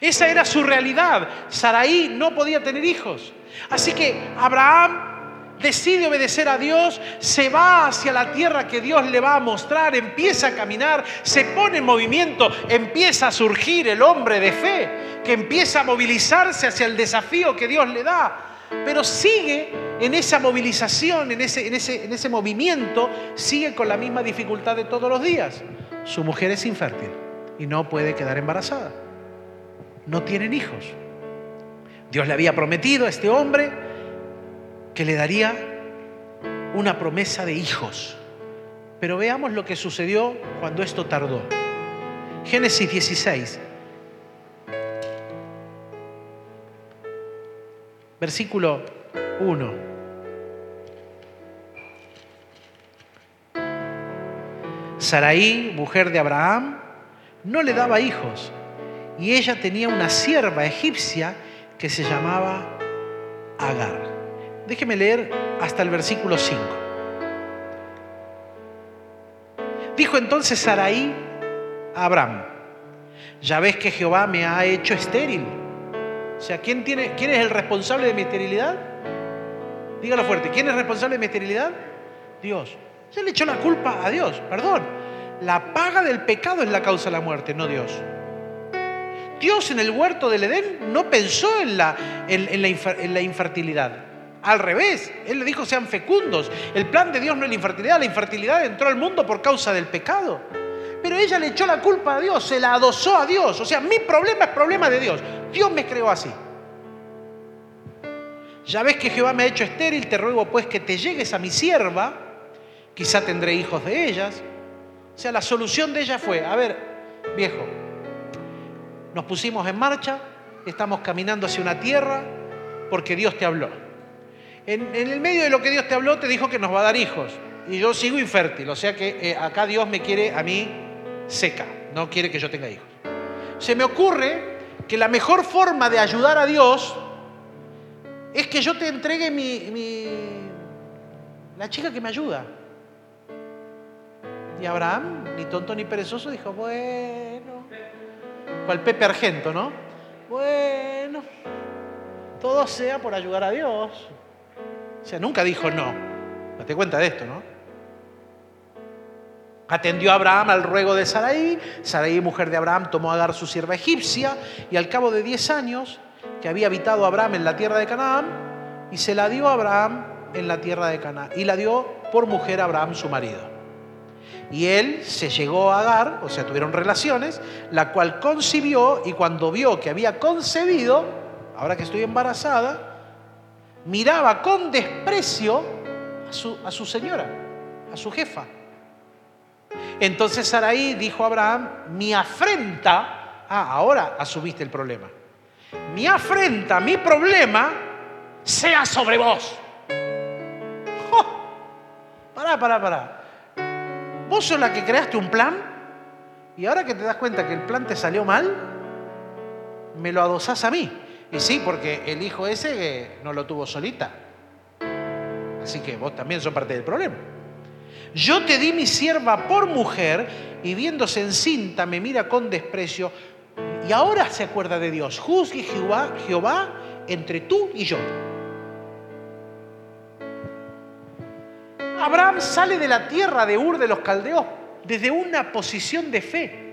Esa era su realidad. Saraí no podía tener hijos. Así que Abraham decide obedecer a Dios, se va hacia la tierra que Dios le va a mostrar, empieza a caminar, se pone en movimiento, empieza a surgir el hombre de fe, que empieza a movilizarse hacia el desafío que Dios le da. Pero sigue en esa movilización, en ese, en ese, en ese movimiento, sigue con la misma dificultad de todos los días. Su mujer es infértil y no puede quedar embarazada. No tienen hijos. Dios le había prometido a este hombre que le daría una promesa de hijos. Pero veamos lo que sucedió cuando esto tardó. Génesis 16, versículo 1. Saraí, mujer de Abraham, no le daba hijos y ella tenía una sierva egipcia que se llamaba Agar. Déjeme leer hasta el versículo 5. Dijo entonces Saraí a Abraham, ya ves que Jehová me ha hecho estéril. O sea, ¿quién, tiene, ¿quién es el responsable de mi esterilidad? Dígalo fuerte, ¿quién es responsable de mi esterilidad? Dios. Se le echó la culpa a Dios, perdón. La paga del pecado es la causa de la muerte, no Dios. Dios en el huerto del Edén no pensó en la, en, la, en la infertilidad. Al revés, Él le dijo sean fecundos. El plan de Dios no es la infertilidad, la infertilidad entró al mundo por causa del pecado. Pero ella le echó la culpa a Dios, se la adosó a Dios. O sea, mi problema es problema de Dios. Dios me creó así. Ya ves que Jehová me ha hecho estéril, te ruego pues que te llegues a mi sierva, quizá tendré hijos de ellas. O sea, la solución de ella fue, a ver, viejo, nos pusimos en marcha, estamos caminando hacia una tierra porque Dios te habló. En, el medio de lo que Dios te habló, te dijo que nos va a dar hijos. Y yo sigo infértil, o sea que eh, acá Dios me quiere a mí seca, no quiere que yo tenga hijos. Se me ocurre que la mejor forma de ayudar a Dios es que yo te entregue mi, la chica que me ayuda. Y Abraham, ni tonto ni perezoso, dijo, bueno, cual Pepe Argento, ¿no? Bueno, todo sea por ayudar a Dios. O sea, nunca dijo no. Date cuenta de esto, ¿no? Atendió a Abraham al ruego de Sarai. Sarai, mujer de Abraham, tomó a Agar su sierva egipcia y al cabo de diez años que había habitado Abraham en la tierra de Canaán y se la dio a Abraham en la tierra de Canaán y la dio por mujer a Abraham su marido. Y él se llegó a Agar, o sea, tuvieron relaciones, la cual concibió y cuando vio que había concebido, ahora que estoy embarazada, miraba con desprecio a su, señora, a su jefa. Entonces Saraí dijo a Abraham, mi afrenta, ah, ahora asumiste el problema mi afrenta, mi problema, sea sobre vos. Pará, pará, pará. Vos sos la que creaste un plan y ahora que te das cuenta que el plan te salió mal, me lo adosás a mí. Y sí, porque el hijo ese no lo tuvo solita. Así que vos también sos parte del problema. Yo te di mi sierva por mujer y viéndose encinta me mira con desprecio y ahora se acuerda de Dios. Juzgue Jehová, Jehová entre tú y yo. Abraham sale de la tierra de Ur de los Caldeos desde una posición de fe.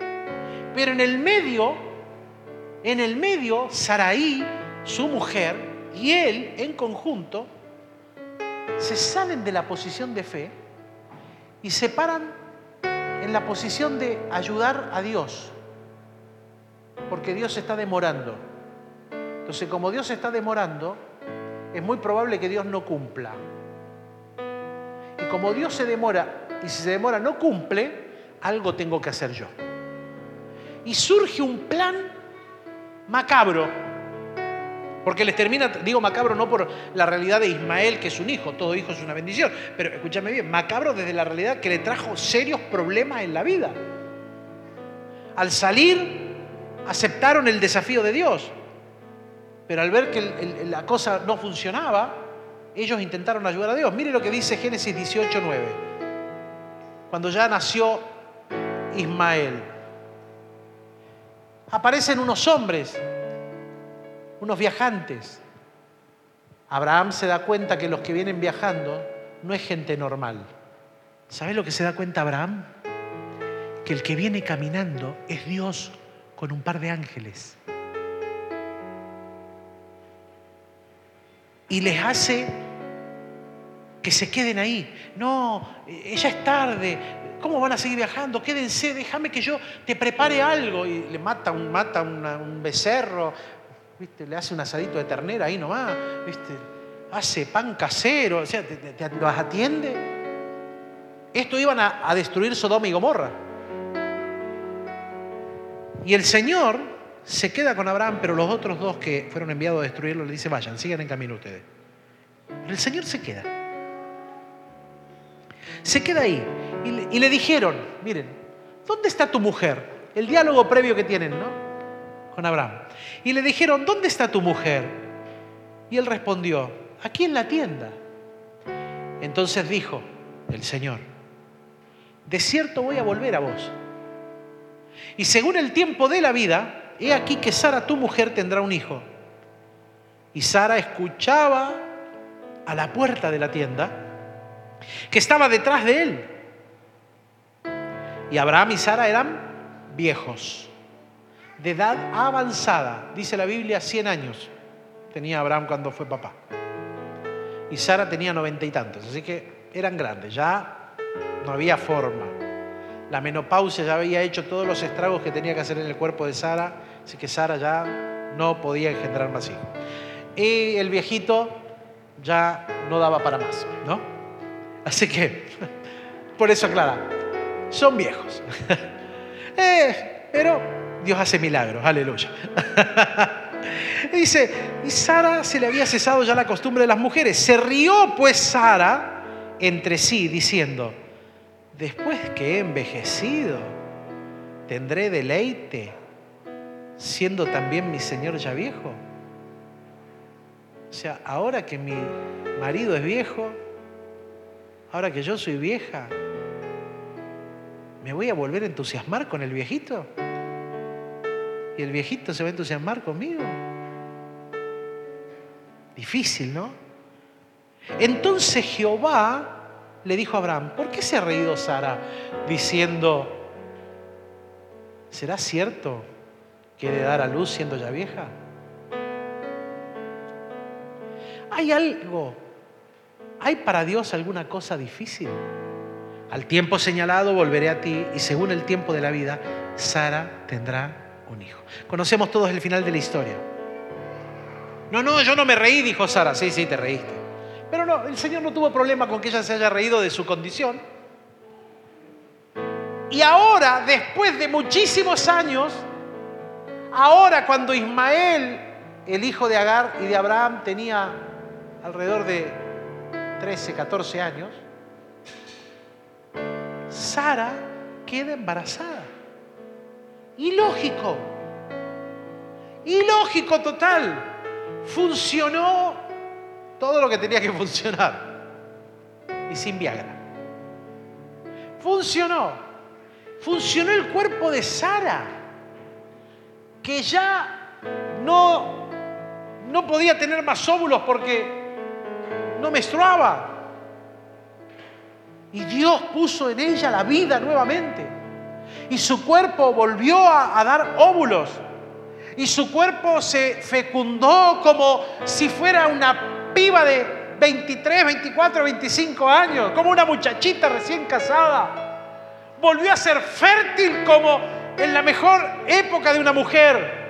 Pero en el medio, en el medio, Saraí, su mujer, y él en conjunto, se salen de la posición de fe y se paran en la posición de ayudar a Dios porque Dios está demorando. Entonces, como Dios está demorando, es muy probable que Dios no cumpla. Y como Dios se demora, y si se demora no cumple, algo tengo que hacer yo. Y surge un plan macabro, porque les termina, digo macabro no por la realidad de Ismael, que es un hijo, todo hijo es una bendición, pero escúchame bien, macabro desde la realidad que le trajo serios problemas en la vida. Al salir aceptaron el desafío de Dios, pero al ver que la cosa no funcionaba, ellos intentaron ayudar a Dios. Mire lo que dice Génesis 18, 9. Cuando ya nació Ismael, aparecen unos hombres, unos viajantes. Abraham se da cuenta que los que vienen viajando no es gente normal. ¿Sabes lo que se da cuenta Abraham? Que el que viene caminando es Dios con un par de ángeles. Y les hace que se queden ahí. No, ya es tarde. ¿Cómo van a seguir viajando? Quédense, déjame que yo te prepare algo. Y le mata un, mata un becerro, ¿viste? le hace un asadito de ternera ahí nomás, ¿viste? hace pan casero, o sea, te, los atiende. Esto iban a destruir Sodoma y Gomorra. Y el Señor se queda con Abraham, pero los otros dos que fueron enviados a destruirlo le dice, vayan, sigan en camino ustedes. el Señor se queda. Se queda ahí. Y le, dijeron, miren, ¿dónde está tu mujer? El diálogo previo que tienen, ¿no? Con Abraham. Y le dijeron, ¿dónde está tu mujer? Y él respondió, aquí en la tienda. Entonces dijo el Señor, de cierto voy a volver a vos y según el tiempo de la vida, he aquí que Sara, tu mujer, tendrá un hijo. Y Sara escuchaba a la puerta de la tienda que estaba detrás de él. Y Abraham y Sara eran viejos. de edad avanzada, dice la Biblia, 100 años tenía Abraham cuando fue papá. Y Sara tenía noventa y tantos, así que eran grandes, ya no había forma. La menopausia ya había hecho todos los estragos que tenía que hacer en el cuerpo de Sara, así que Sara ya no podía engendrar más hijos. Y el viejito ya no daba para más, ¿no? Así que, por eso aclara, son viejos. Eh, pero Dios hace milagros, aleluya. Dice, y Sara se le había cesado ya la costumbre de las mujeres. Se rió pues Sara entre sí, diciendo, después que he envejecido, tendré deleite, siendo también mi Señor ya viejo. O sea, ahora que mi marido es viejo, ahora que yo soy vieja, ¿me voy a volver a entusiasmar con el viejito? ¿Y el viejito se va a entusiasmar conmigo? Difícil, ¿no? Entonces Jehová le dijo a Abraham, ¿por qué se ha reído Sara diciendo, ¿será cierto que de dar a luz siendo ya vieja? ¿Hay algo? ¿Hay para Dios alguna cosa difícil? Al tiempo señalado volveré a ti y según el tiempo de la vida, Sara tendrá un hijo. Conocemos todos el final de la historia. No, no, yo no me reí, dijo Sara. Sí, sí, te reíste. Pero no, el Señor no tuvo problema con que ella se haya reído de su condición. Y ahora, después de muchísimos años, ahora cuando Ismael, el hijo de Agar y de Abraham, tenía alrededor de 13, 14 años, Sara queda embarazada. Ilógico. Ilógico total. Funcionó todo lo que tenía que funcionar. Y sin Viagra. Funcionó. Funcionó el cuerpo de Sara, que ya no, no podía tener más óvulos porque no menstruaba. Y Dios puso en ella la vida nuevamente. Y su cuerpo volvió a, dar óvulos y su cuerpo se fecundó como si fuera una piba de 23, 24, 25 años, como una muchachita recién casada. Volvió a ser fértil como en la mejor época de una mujer.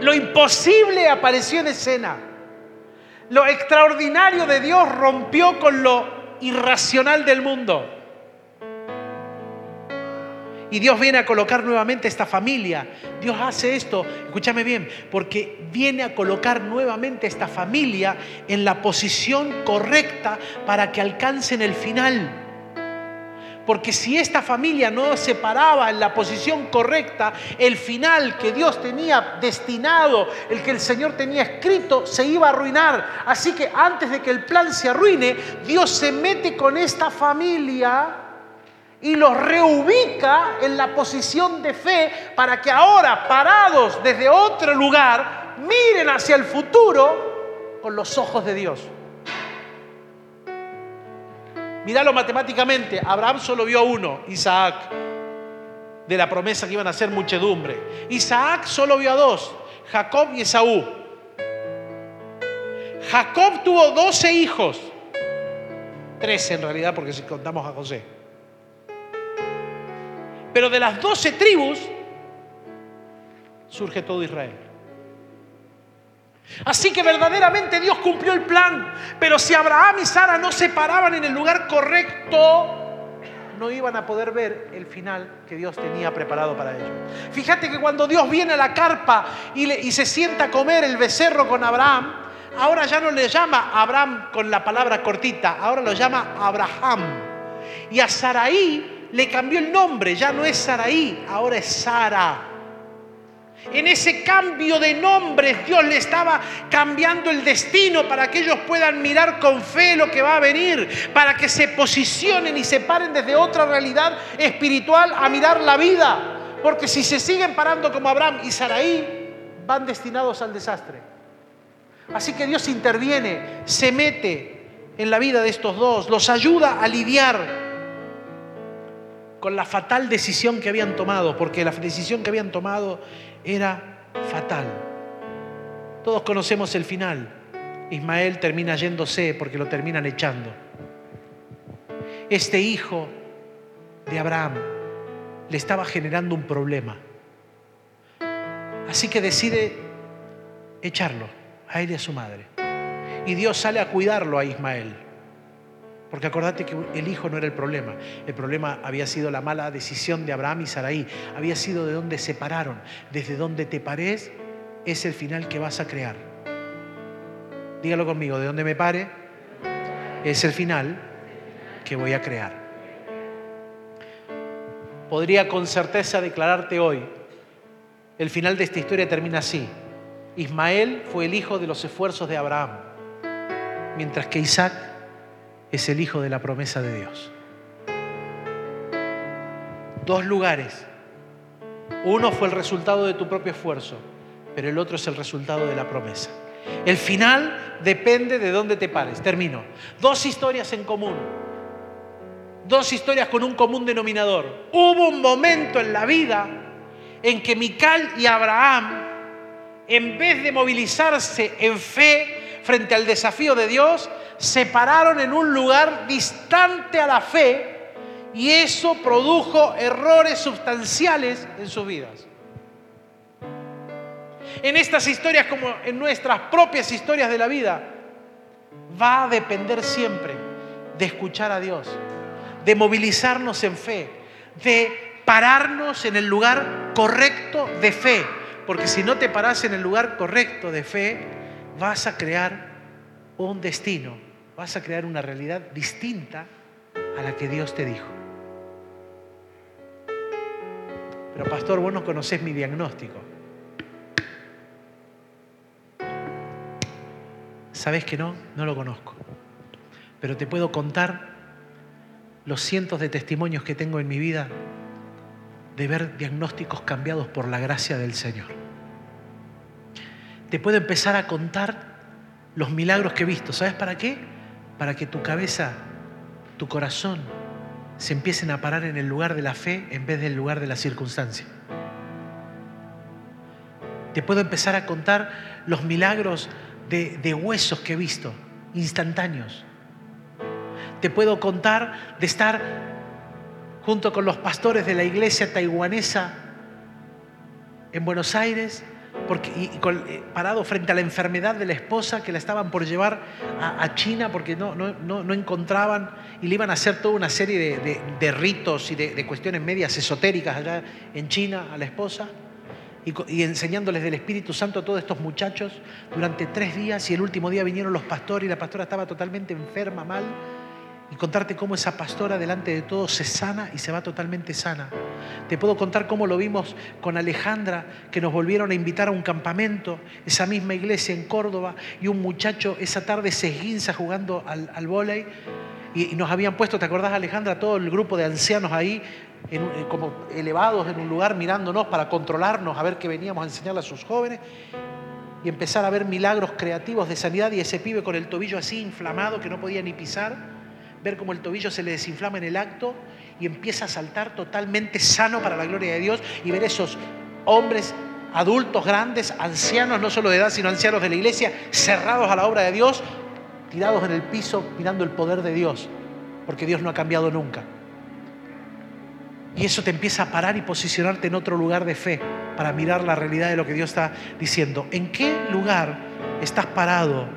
Lo imposible apareció en escena. Lo extraordinario de Dios rompió con lo irracional del mundo. Y Dios viene a colocar nuevamente esta familia. Dios hace esto, escúchame bien, porque viene a colocar nuevamente esta familia en la posición correcta para que alcancen el final. Porque si esta familia no se paraba en la posición correcta, el final que Dios tenía destinado, el que el Señor tenía escrito, se iba a arruinar. Así que antes de que el plan se arruine, Dios se mete con esta familia y los reubica en la posición de fe para que ahora, parados desde otro lugar, miren hacia el futuro con los ojos de Dios. Míralo matemáticamente, Abraham solo vio a uno, Isaac, de la promesa que iban a ser muchedumbre. Isaac solo vio a dos, Jacob y Esaú. Jacob tuvo doce hijos, trece en realidad porque si contamos a José. Pero de las doce tribus surge todo Israel. Así que verdaderamente Dios cumplió el plan. Pero si Abraham y Sara no se paraban en el lugar correcto, no iban a poder ver el final que Dios tenía preparado para ellos. Fíjate que cuando Dios viene a la carpa y, y, se sienta a comer el becerro con Abraham, ahora ya no le llama Abraham con la palabra cortita, ahora lo llama Abraham. Y a Saraí le cambió el nombre, ya no es Saraí, ahora es Sara. En ese cambio de nombres Dios le estaba cambiando el destino para que ellos puedan mirar con fe lo que va a venir, para que se posicionen y se paren desde otra realidad espiritual a mirar la vida. Porque si se siguen parando como Abraham y Saraí, van destinados al desastre. Así que Dios interviene, se mete en la vida de estos dos, los ayuda a lidiar con la fatal decisión que habían tomado, porque la decisión que habían tomado era fatal. Todos conocemos el final. Ismael termina yéndose porque lo terminan echando. Este hijo de Abraham le estaba generando un problema. Así que decide echarlo a él y a su madre. Y Dios sale a cuidarlo a Ismael. Porque acordate que el hijo no era el problema. El problema había sido la mala decisión de Abraham y Saraí. Había sido de donde se pararon. Desde donde te pares es el final que vas a crear. Dígalo conmigo, de donde me pare es el final que voy a crear. Podría con certeza declararte hoy, el final de esta historia termina así. Ismael fue el hijo de los esfuerzos de Abraham, mientras que Isaac es el hijo de la promesa de Dios. Dos lugares. Uno fue el resultado de tu propio esfuerzo, pero el otro es el resultado de la promesa. El final depende de dónde te pares. Termino. Dos historias en común. Dos historias con un común denominador. Hubo un momento en la vida en que Mical y Abraham, en vez de movilizarse en fe frente al desafío de Dios, se pararon en un lugar distante a la fe y eso produjo errores sustanciales en sus vidas. En estas historias como en nuestras propias historias de la vida, va a depender siempre de escuchar a Dios, de movilizarnos en fe, de pararnos en el lugar correcto de fe. Porque si no te paras en el lugar correcto de fe, vas a crear un destino vas a crear una realidad distinta a la que Dios te dijo. Pero pastor, vos no conocés mi diagnóstico. ¿Sabes que no? No lo conozco. Pero te puedo contar los cientos de testimonios que tengo en mi vida de ver diagnósticos cambiados por la gracia del Señor. Te puedo empezar a contar los milagros que he visto. ¿Sabes para qué? para que tu cabeza, tu corazón, se empiecen a parar en el lugar de la fe en vez del lugar de la circunstancia. Te puedo empezar a contar los milagros de, huesos que he visto, instantáneos. Te puedo contar de estar junto con los pastores de la iglesia taiwanesa en Buenos Aires y, eh, parado frente a la enfermedad de la esposa que la estaban por llevar a, China porque no, no, no, encontraban y le iban a hacer toda una serie de, ritos y de, cuestiones medias esotéricas allá en China a la esposa y enseñándoles del Espíritu Santo a todos estos muchachos durante tres días y el último día vinieron los pastores y la pastora estaba totalmente enferma, mal y contarte cómo esa pastora delante de todos se sana y se va totalmente sana. Te puedo contar cómo lo vimos con Alejandra, que nos volvieron a invitar a un campamento, esa misma iglesia en Córdoba, y un muchacho esa tarde se esguinza jugando al, al vóley y, nos habían puesto, ¿te acordás Alejandra? Todo el grupo de ancianos ahí, eh, como elevados en un lugar mirándonos para controlarnos, a ver qué veníamos a enseñarle a sus jóvenes y empezar a ver milagros creativos de sanidad y ese pibe con el tobillo así inflamado que no podía ni pisar ver cómo el tobillo se le desinflama en el acto y empieza a saltar totalmente sano para la gloria de Dios y ver esos hombres adultos, grandes, ancianos, no solo de edad, sino ancianos de la iglesia, cerrados a la obra de Dios, tirados en el piso mirando el poder de Dios, porque Dios no ha cambiado nunca. Y eso te empieza a parar y posicionarte en otro lugar de fe para mirar la realidad de lo que Dios está diciendo. ¿En qué lugar estás parado,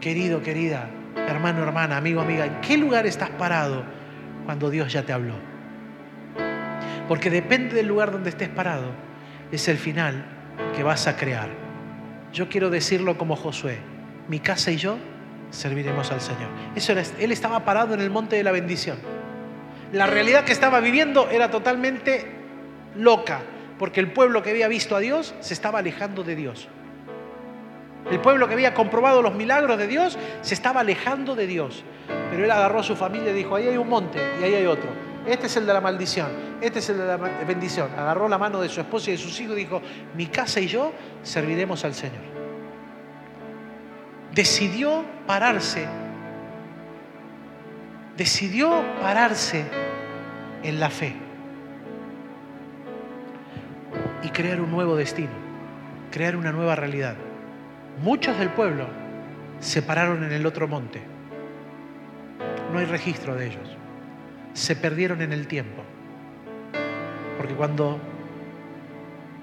querido, querida? Hermano, hermana, amigo, amiga, ¿en qué lugar estás parado cuando Dios ya te habló? Porque depende del lugar donde estés parado, es el final que vas a crear. Yo quiero decirlo como Josué, mi casa y yo serviremos al Señor. Eso él estaba parado en el monte de la bendición. La realidad que estaba viviendo era totalmente loca, porque el pueblo que había visto a Dios se estaba alejando de Dios. El pueblo que había comprobado los milagros de Dios se estaba alejando de Dios. Pero él agarró a su familia y dijo, ahí hay un monte y ahí hay otro. Este es el de la maldición, este es el de la bendición. Agarró la mano de su esposa y de sus hijos y dijo, mi casa y yo serviremos al Señor. Decidió pararse, decidió pararse en la fe y crear un nuevo destino, crear una nueva realidad. Muchos del pueblo se pararon en el otro monte. No hay registro de ellos. Se perdieron en el tiempo. Porque cuando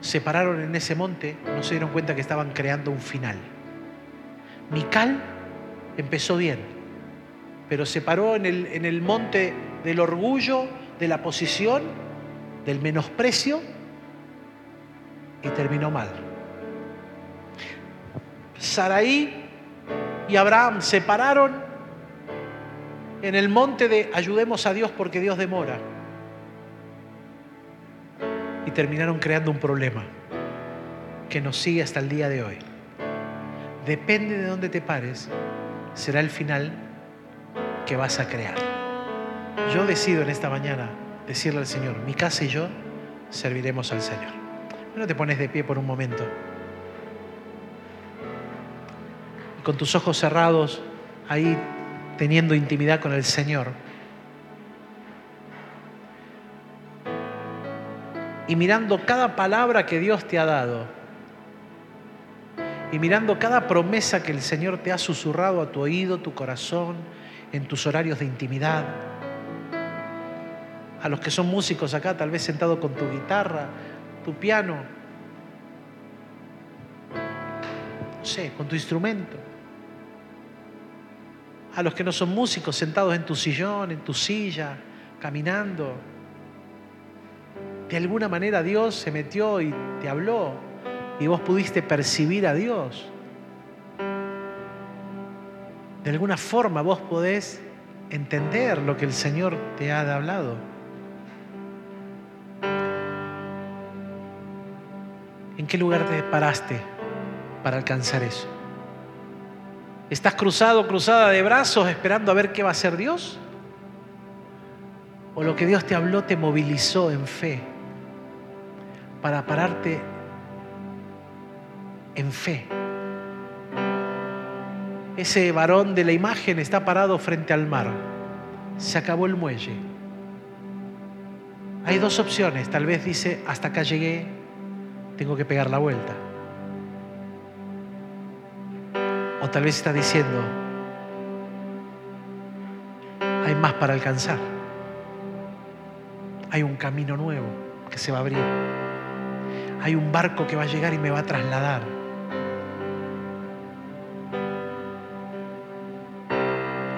se pararon en ese monte, no se dieron cuenta que estaban creando un final. Mical empezó bien, pero se paró en el, en el monte del orgullo, de la posición, del menosprecio y terminó mal. Saraí y Abraham se pararon en el monte de ayudemos a Dios porque Dios demora y terminaron creando un problema que nos sigue hasta el día de hoy. Depende de dónde te pares, será el final que vas a crear. Yo decido en esta mañana decirle al Señor, mi casa y yo serviremos al Señor. No te pones de pie por un momento. Con tus ojos cerrados, ahí teniendo intimidad con el Señor. y mirando cada palabra que Dios te ha dado y mirando cada promesa que el Señor te ha susurrado a tu oído, tu corazón, en tus horarios de intimidad. A los que son músicos acá, tal vez sentado con tu guitarra, tu piano, no sé, con tu instrumento. A los que no son músicos, sentados en tu sillón, en tu silla, caminando, de alguna manera Dios se metió y te habló y vos pudiste percibir a Dios. De alguna forma vos podés entender lo que el Señor te ha hablado. ¿En qué lugar te paraste para alcanzar eso? ¿Estás cruzado, cruzada de brazos esperando a ver qué va a hacer Dios? ¿O lo que Dios te habló te movilizó en fe? para pararte en fe. Ese varón de la imagen está parado frente al mar. Se acabó el muelle. Hay dos opciones. Tal vez dice, hasta acá llegué, tengo que pegar la vuelta. O tal vez está diciendo, hay más para alcanzar. Hay un camino nuevo que se va a abrir hay un barco que va a llegar y me va a trasladar.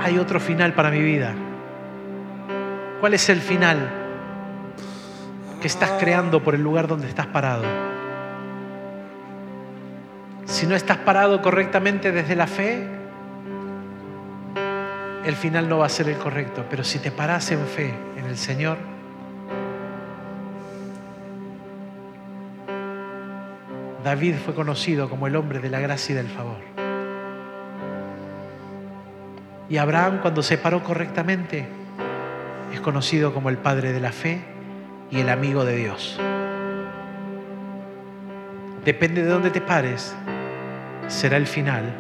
Hay otro final para mi vida. ¿Cuál es el final que estás creando por el lugar donde estás parado? Si no estás parado correctamente desde la fe, el final no va a ser el correcto. Pero si te paras en fe en el Señor, David fue conocido como el hombre de la gracia y del favor. Y Abraham cuando se paró correctamente es conocido como el padre de la fe y el amigo de Dios. Depende de dónde te pares, será el final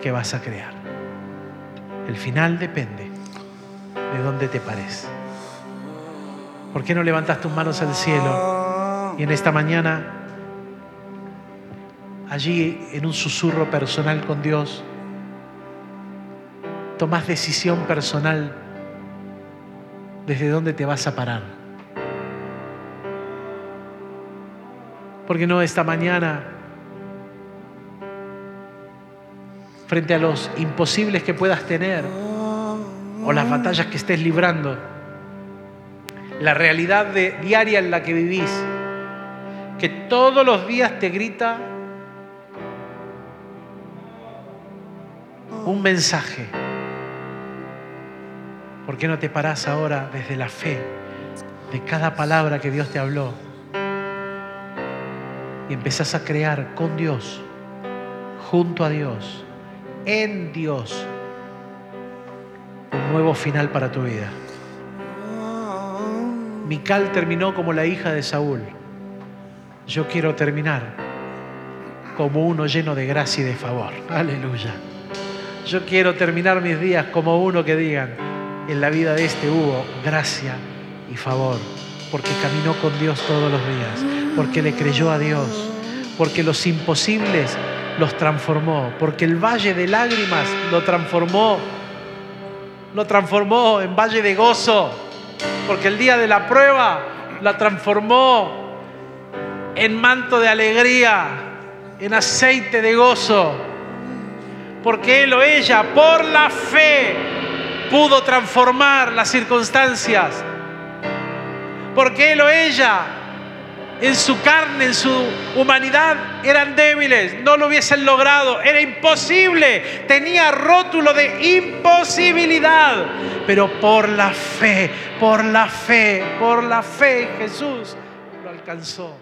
que vas a crear. El final depende de dónde te pares. ¿Por qué no levantas tus manos al cielo y en esta mañana allí en un susurro personal con Dios, tomas decisión personal desde dónde te vas a parar. Porque no esta mañana, frente a los imposibles que puedas tener o las batallas que estés librando, la realidad diaria en la que vivís, que todos los días te grita un mensaje. ¿Por qué no te parás ahora desde la fe de cada palabra que Dios te habló y empezás a crear con Dios, junto a Dios, en Dios, un nuevo final para tu vida? Mical terminó como la hija de Saúl. Yo quiero terminar como uno lleno de gracia y de favor. Aleluya. Yo quiero terminar mis días como uno que digan, en la vida de este hubo gracia y favor, porque caminó con Dios todos los días, porque le creyó a Dios, porque los imposibles los transformó, porque el valle de lágrimas lo transformó, lo transformó en valle de gozo, porque el día de la prueba la transformó en manto de alegría, en aceite de gozo, porque él o ella, por la fe, pudo transformar las circunstancias, porque él o ella en su carne, en su humanidad, eran débiles, no lo hubiesen logrado, era imposible, tenía rótulo de imposibilidad, pero por la fe, por la fe, por la fe Jesús lo alcanzó.